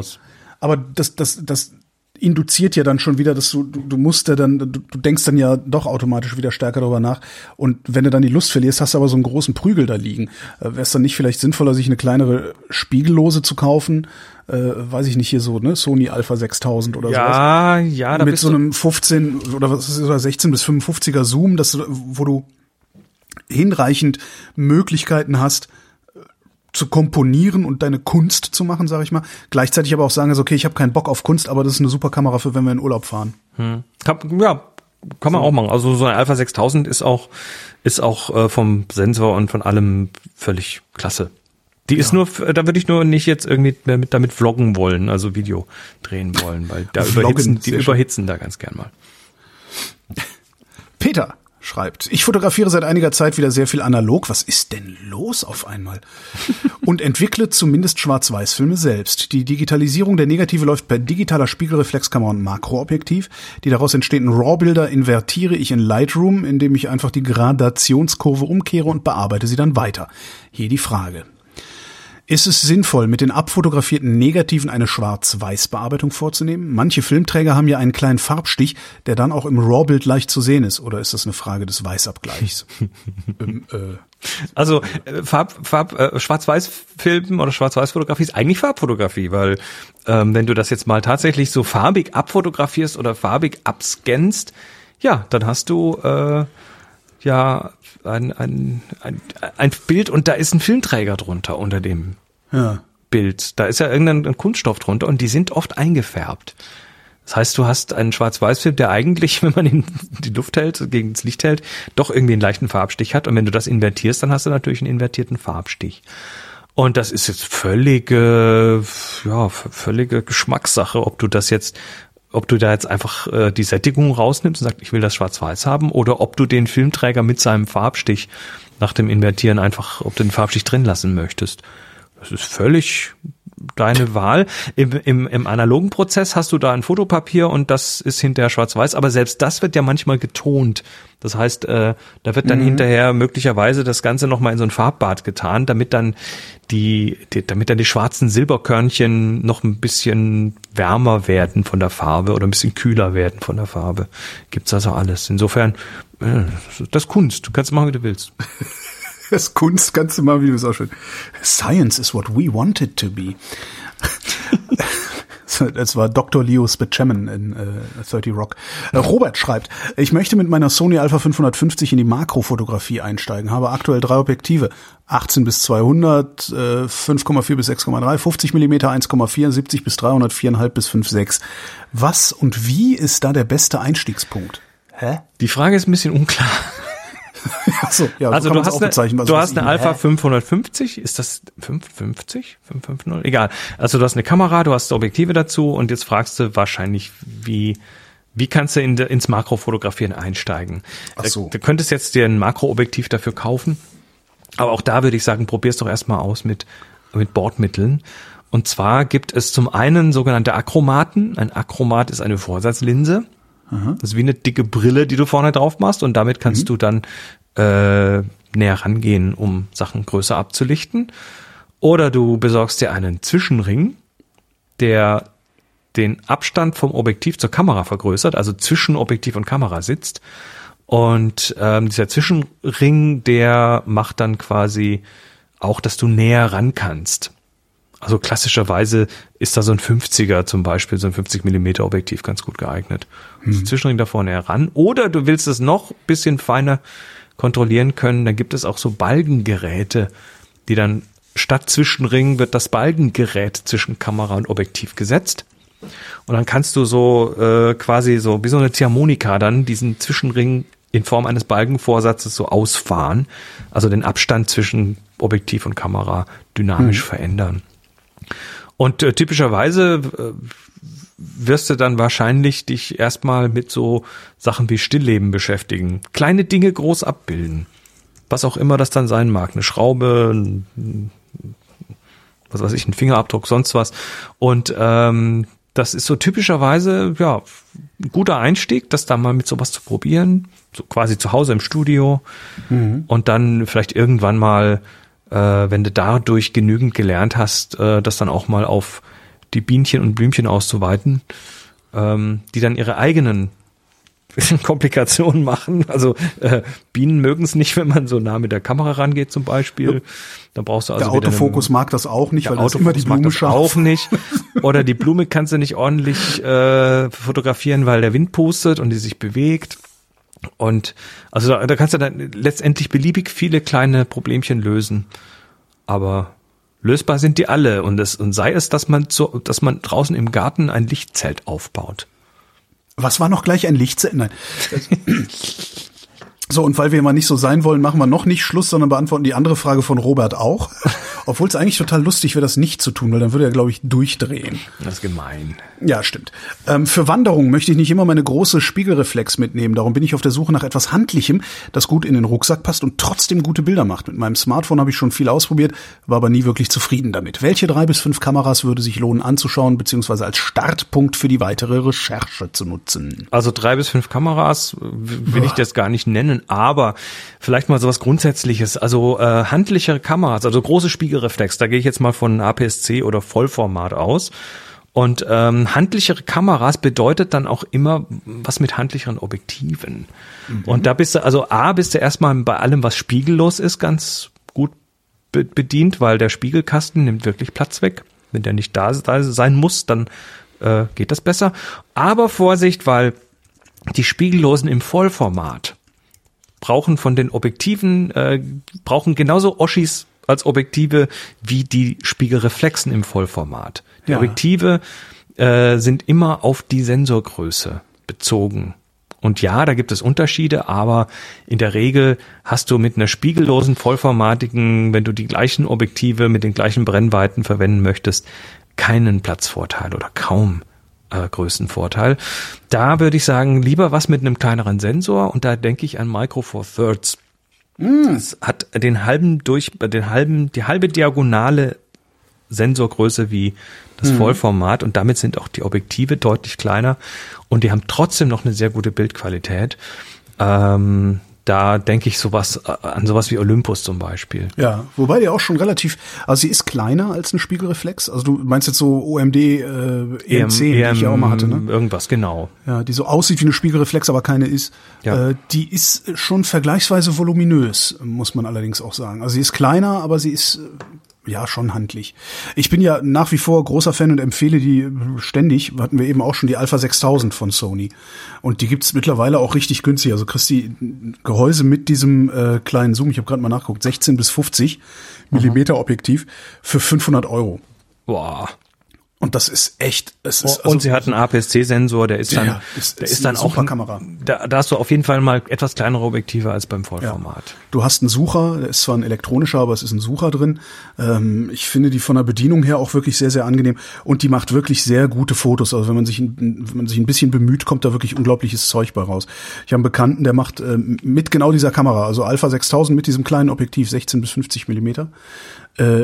Aber das, das, das induziert ja dann schon wieder, dass du, du, du musst ja dann, du, du denkst dann ja doch automatisch wieder stärker darüber nach. Und wenn du dann die Lust verlierst, hast du aber so einen großen Prügel da liegen. Äh, Wäre es dann nicht vielleicht sinnvoller, sich eine kleinere Spiegellose zu kaufen? Äh, weiß ich nicht, hier so, ne? Sony Alpha 6000 oder sowas. Ja, ja, Mit so einem 15 oder was ist das, oder 16 bis 55er Zoom, dass du, wo du hinreichend Möglichkeiten hast, äh, zu komponieren und deine Kunst zu machen, sage ich mal. Gleichzeitig aber auch sagen, also okay, ich habe keinen Bock auf Kunst, aber das ist eine super Kamera für, wenn wir in Urlaub fahren. Kann, ja, kann man auch machen. Also so ein Alpha 6000 ist auch, ist auch äh, vom Sensor und von allem völlig klasse. Die ist nur, da würde ich nur nicht jetzt irgendwie damit, damit vloggen wollen, also Video drehen wollen, weil da Vloggen, überhitzen, die schön. überhitzen da ganz gern mal. Peter schreibt, ich fotografiere seit einiger Zeit wieder sehr viel analog. Was ist denn los auf einmal? Und entwickle zumindest Schwarz-Weiß-Filme selbst. Die Digitalisierung der Negative läuft per digitaler Spiegelreflexkamera und Makroobjektiv. Die daraus entstehenden RAW-Bilder invertiere ich in Lightroom, indem ich einfach die Gradationskurve umkehre und bearbeite sie dann weiter. Hier die Frage. Ist es sinnvoll, mit den abfotografierten Negativen eine Schwarz-Weiß-Bearbeitung vorzunehmen? Manche Filmträger haben ja einen kleinen Farbstich, der dann auch im RAW-Bild leicht zu sehen ist. Oder ist das eine Frage des Weißabgleichs? ähm, äh, Also äh, Farb, Farb, äh, Schwarz-Weiß-Filmen oder Schwarz-Weiß-Fotografie ist eigentlich Farbfotografie, weil ähm, wenn du das jetzt mal tatsächlich so farbig abfotografierst oder farbig abscannst, ja, dann hast du äh, ja ein, ein, ein, ein Bild und da ist ein Filmträger drunter unter dem ja. Bild. Da ist ja irgendein ein Kunststoff drunter und die sind oft eingefärbt. Das heißt, du hast einen Schwarz-Weiß-Film, der eigentlich, wenn man ihn in die Luft hält, gegen das Licht hält, doch irgendwie einen leichten Farbstich hat. Und wenn du das invertierst, dann hast du natürlich einen invertierten Farbstich. Und das ist jetzt völlige, ja, völlige Geschmackssache, ob du das jetzt, ob du da jetzt einfach äh, die Sättigung rausnimmst und sagst, ich will das schwarz-weiß haben, oder ob du den Filmträger mit seinem Farbstich nach dem Invertieren einfach, ob du den Farbstich drin lassen möchtest. Das ist völlig deine Wahl. Im, im, Im analogen Prozess hast du da ein Fotopapier und das ist hinterher schwarz-weiß, aber selbst das wird ja manchmal getont. Das heißt, äh, da wird dann hinterher möglicherweise das Ganze nochmal in so ein Farbbad getan, damit dann die, die, damit dann die schwarzen Silberkörnchen noch ein bisschen wärmer werden von der Farbe oder ein bisschen kühler werden von der Farbe. Gibt's also alles. Insofern, äh, das ist Kunst. Du kannst machen, wie du willst. Das Kunst, kannst du mal, wie du es auch schön. Science is what we want it to be. Das war Dr. Leo Spitchemin in äh, 30 Rock. Äh, Robert schreibt, ich möchte mit meiner Sony Alpha 550 in die Makrofotografie einsteigen, habe aktuell drei Objektive. 18 bis 200, äh, 5,4 bis 6,3, 50 Millimeter 1,4, 70 bis 300, 4,5 bis 5,6. Was und wie ist da der beste Einstiegspunkt? Hä? Die Frage ist ein bisschen unklar. Achso, ja, so Also kann du hast, eine, du hast eine Alpha Hä? 550, ist das 550? 550? Egal. Also du hast eine Kamera, du hast Objektive dazu und jetzt fragst du wahrscheinlich, wie, wie kannst du in de, ins Makrofotografieren einsteigen? Ach so. Du könntest jetzt dir ein Makroobjektiv dafür kaufen, aber auch da würde ich sagen, probier's doch erstmal aus mit, mit Bordmitteln. Und zwar gibt es zum einen sogenannte Akromaten. Ein Akromat ist eine Vorsatzlinse. Das ist wie eine dicke Brille, die du vorne drauf machst und damit kannst Mhm. du dann äh, näher rangehen, um Sachen größer abzulichten. Oder du besorgst dir einen Zwischenring, der den Abstand vom Objektiv zur Kamera vergrößert, also zwischen Objektiv und Kamera sitzt. Und ähm, dieser Zwischenring, der macht dann quasi auch, dass du näher ran kannst. Also klassischerweise ist da so ein 50er zum Beispiel, so ein 50 Millimeter Objektiv ganz gut geeignet. Also Zwischenring davor näher ran. Oder du willst es noch bisschen feiner kontrollieren können, dann gibt es auch so Balgengeräte, die dann statt Zwischenring wird das Balgengerät zwischen Kamera und Objektiv gesetzt. Und dann kannst du so äh, quasi so wie so eine Ziehharmonika dann diesen Zwischenring in Form eines Balgenvorsatzes so ausfahren, also den Abstand zwischen Objektiv und Kamera dynamisch verändern. Und äh, typischerweise äh, wirst du dann wahrscheinlich dich erstmal mit so Sachen wie Stillleben beschäftigen. Kleine Dinge groß abbilden. Was auch immer das dann sein mag. Eine Schraube, ein, was weiß ich, ein Fingerabdruck, sonst was. Und ähm, das ist so typischerweise, ja, ein guter Einstieg, das da mal mit sowas zu probieren. So quasi zu Hause im Studio. Und dann vielleicht irgendwann mal, äh, wenn du dadurch genügend gelernt hast, äh, das dann auch mal auf die Bienchen und Blümchen auszuweiten, ähm, die dann ihre eigenen Komplikationen machen. Also äh, Bienen mögen es nicht, wenn man so nah mit der Kamera rangeht zum Beispiel. Dann brauchst du also der Autofokus mag das auch nicht, weil das immer die Autofokus mag Blume das auch nicht. Oder die Blume kannst du nicht ordentlich äh, fotografieren, weil der Wind pustet und die sich bewegt. Und also da, da kannst du dann letztendlich beliebig viele kleine Problemchen lösen. Aber lösbar sind die alle. Und, es, und sei es, dass man, so, dass man draußen im Garten ein Lichtzelt aufbaut. Was war noch gleich ein Lichtzelt? Nein. So, und weil wir mal nicht so sein wollen, machen wir noch nicht Schluss, sondern beantworten die andere Frage von Robert auch. Obwohl es eigentlich total lustig wäre, das nicht zu tun, weil dann würde er, glaube ich, durchdrehen. Das ist gemein. Ja, stimmt. Ähm, für Wanderungen möchte ich nicht immer meine große Spiegelreflex mitnehmen. Darum bin ich auf der Suche nach etwas Handlichem, das gut in den Rucksack passt und trotzdem gute Bilder macht. Mit meinem Smartphone habe ich schon viel ausprobiert, war aber nie wirklich zufrieden damit. Welche drei bis fünf Kameras würde sich lohnen anzuschauen, beziehungsweise als Startpunkt für die weitere Recherche zu nutzen? Also drei bis fünf Kameras will ich das gar nicht nennen, aber vielleicht mal sowas Grundsätzliches. Also äh, handliche Kameras, also große Spiegelreflex, da gehe ich jetzt mal von APS-C oder Vollformat aus. Und ähm, handlichere Kameras bedeutet dann auch immer was mit handlicheren Objektiven. Und da bist du, also A, bist du erstmal bei allem, was spiegellos ist, ganz gut be bedient, weil der Spiegelkasten nimmt wirklich Platz weg. Wenn der nicht da, da sein muss, dann äh, geht das besser. Aber Vorsicht, weil die Spiegellosen im Vollformat brauchen von den Objektiven, äh, brauchen genauso Oschis als Objektive wie die Spiegelreflexen im Vollformat. Objektive äh, sind immer auf die Sensorgröße bezogen. Und ja, da gibt es Unterschiede, aber in der Regel hast du mit einer spiegellosen, vollformatigen, wenn du die gleichen Objektive mit den gleichen Brennweiten verwenden möchtest, keinen Platzvorteil oder kaum äh, Größenvorteil. Da würde ich sagen, lieber was mit einem kleineren Sensor und da denke ich an Micro Four Thirds. Das hat den halben durch, den halben, die halbe Diagonale Sensorgröße wie das Vollformat und damit sind auch die Objektive deutlich kleiner und die haben trotzdem noch eine sehr gute Bildqualität. Ähm, da denke ich sowas äh, an sowas wie Olympus zum Beispiel. Ja, wobei die auch schon relativ, also sie ist kleiner als ein Spiegelreflex. Also du meinst jetzt so OMD äh, EM10, die ich ja auch mal hatte, ne? Irgendwas, genau. Ja, die so aussieht wie eine Spiegelreflex, aber keine ist. Ja. Äh, die ist schon vergleichsweise voluminös, muss man allerdings auch sagen. Also sie ist kleiner, aber sie ist äh, ja schon handlich. Ich bin ja nach wie vor großer Fan und empfehle die äh, ständig. Hatten wir eben auch schon die Alpha 6000 von Sony. Und die gibt's mittlerweile auch richtig günstig. Also kriegst die Gehäuse mit diesem äh, kleinen Zoom, ich habe gerade mal nachgeguckt, 16 bis 50 Millimeter Objektiv für 500 Euro. Boah. Und das ist echt. Es ist, und sie hat einen APS-C-Sensor, der ist dann, Ja, ist- der ist ist dann eine auch super Kamera. Da, da hast du auf jeden Fall mal etwas kleinere Objektive als beim Ja. Vollformat. Du hast einen Sucher, der ist zwar ein elektronischer, aber es ist ein Sucher drin. Ähm, ich finde die von der Bedienung her auch wirklich sehr, sehr angenehm und die macht wirklich sehr gute Fotos. Also wenn man sich, ein- wenn man sich ein bisschen bemüht, kommt da wirklich unglaubliches Zeug bei raus. Ich habe einen Bekannten, der macht ähm, mit genau dieser Kamera, also Alpha 6000 mit diesem kleinen Objektiv 16 bis 50 Millimeter, äh,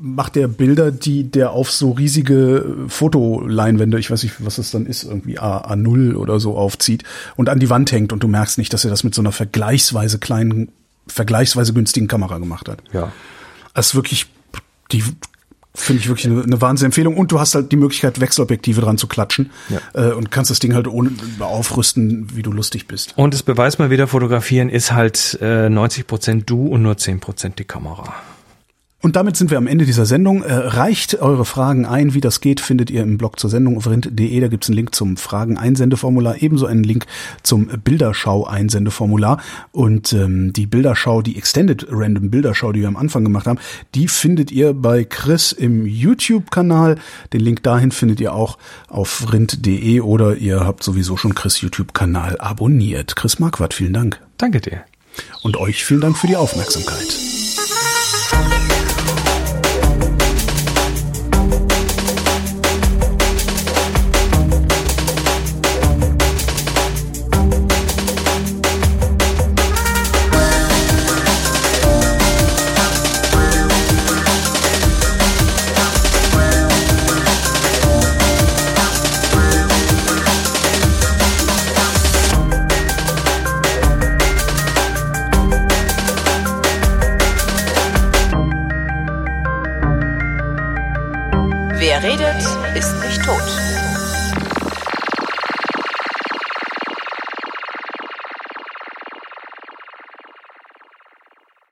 macht der Bilder, die der auf so riesige Fotoleinwände, ich weiß nicht, was das dann ist, irgendwie A, A0 oder so aufzieht und an die Wand hängt und du merkst nicht, dass er das mit so einer vergleichsweise kleinen, vergleichsweise günstigen Kamera gemacht hat. Ja. Das ist wirklich, die finde ich wirklich eine, eine Wahnsinnsempfehlung und du hast halt die Möglichkeit, Wechselobjektive dran zu klatschen Ja. äh, und kannst das Ding halt ohne aufrüsten, wie du lustig bist. Und das Beweis mal wieder, fotografieren ist halt äh, 90 Prozent du und nur 10 Prozent die Kamera. Und damit sind wir am Ende dieser Sendung. Äh, reicht eure Fragen ein. Wie das geht, findet ihr im Blog zur Sendung auf rind.de. Da gibt's einen Link zum Fragen-Einsendeformular, ebenso einen Link zum Bilderschau-Einsendeformular. Und ähm, die Bilderschau, die Extended Random Bilderschau, die wir am Anfang gemacht haben, die findet ihr bei Chris im YouTube-Kanal. Den Link dahin findet ihr auch auf rind.de oder ihr habt sowieso schon Chris YouTube-Kanal abonniert. Chris Marquardt, vielen Dank. Danke dir. Und euch vielen Dank für die Aufmerksamkeit.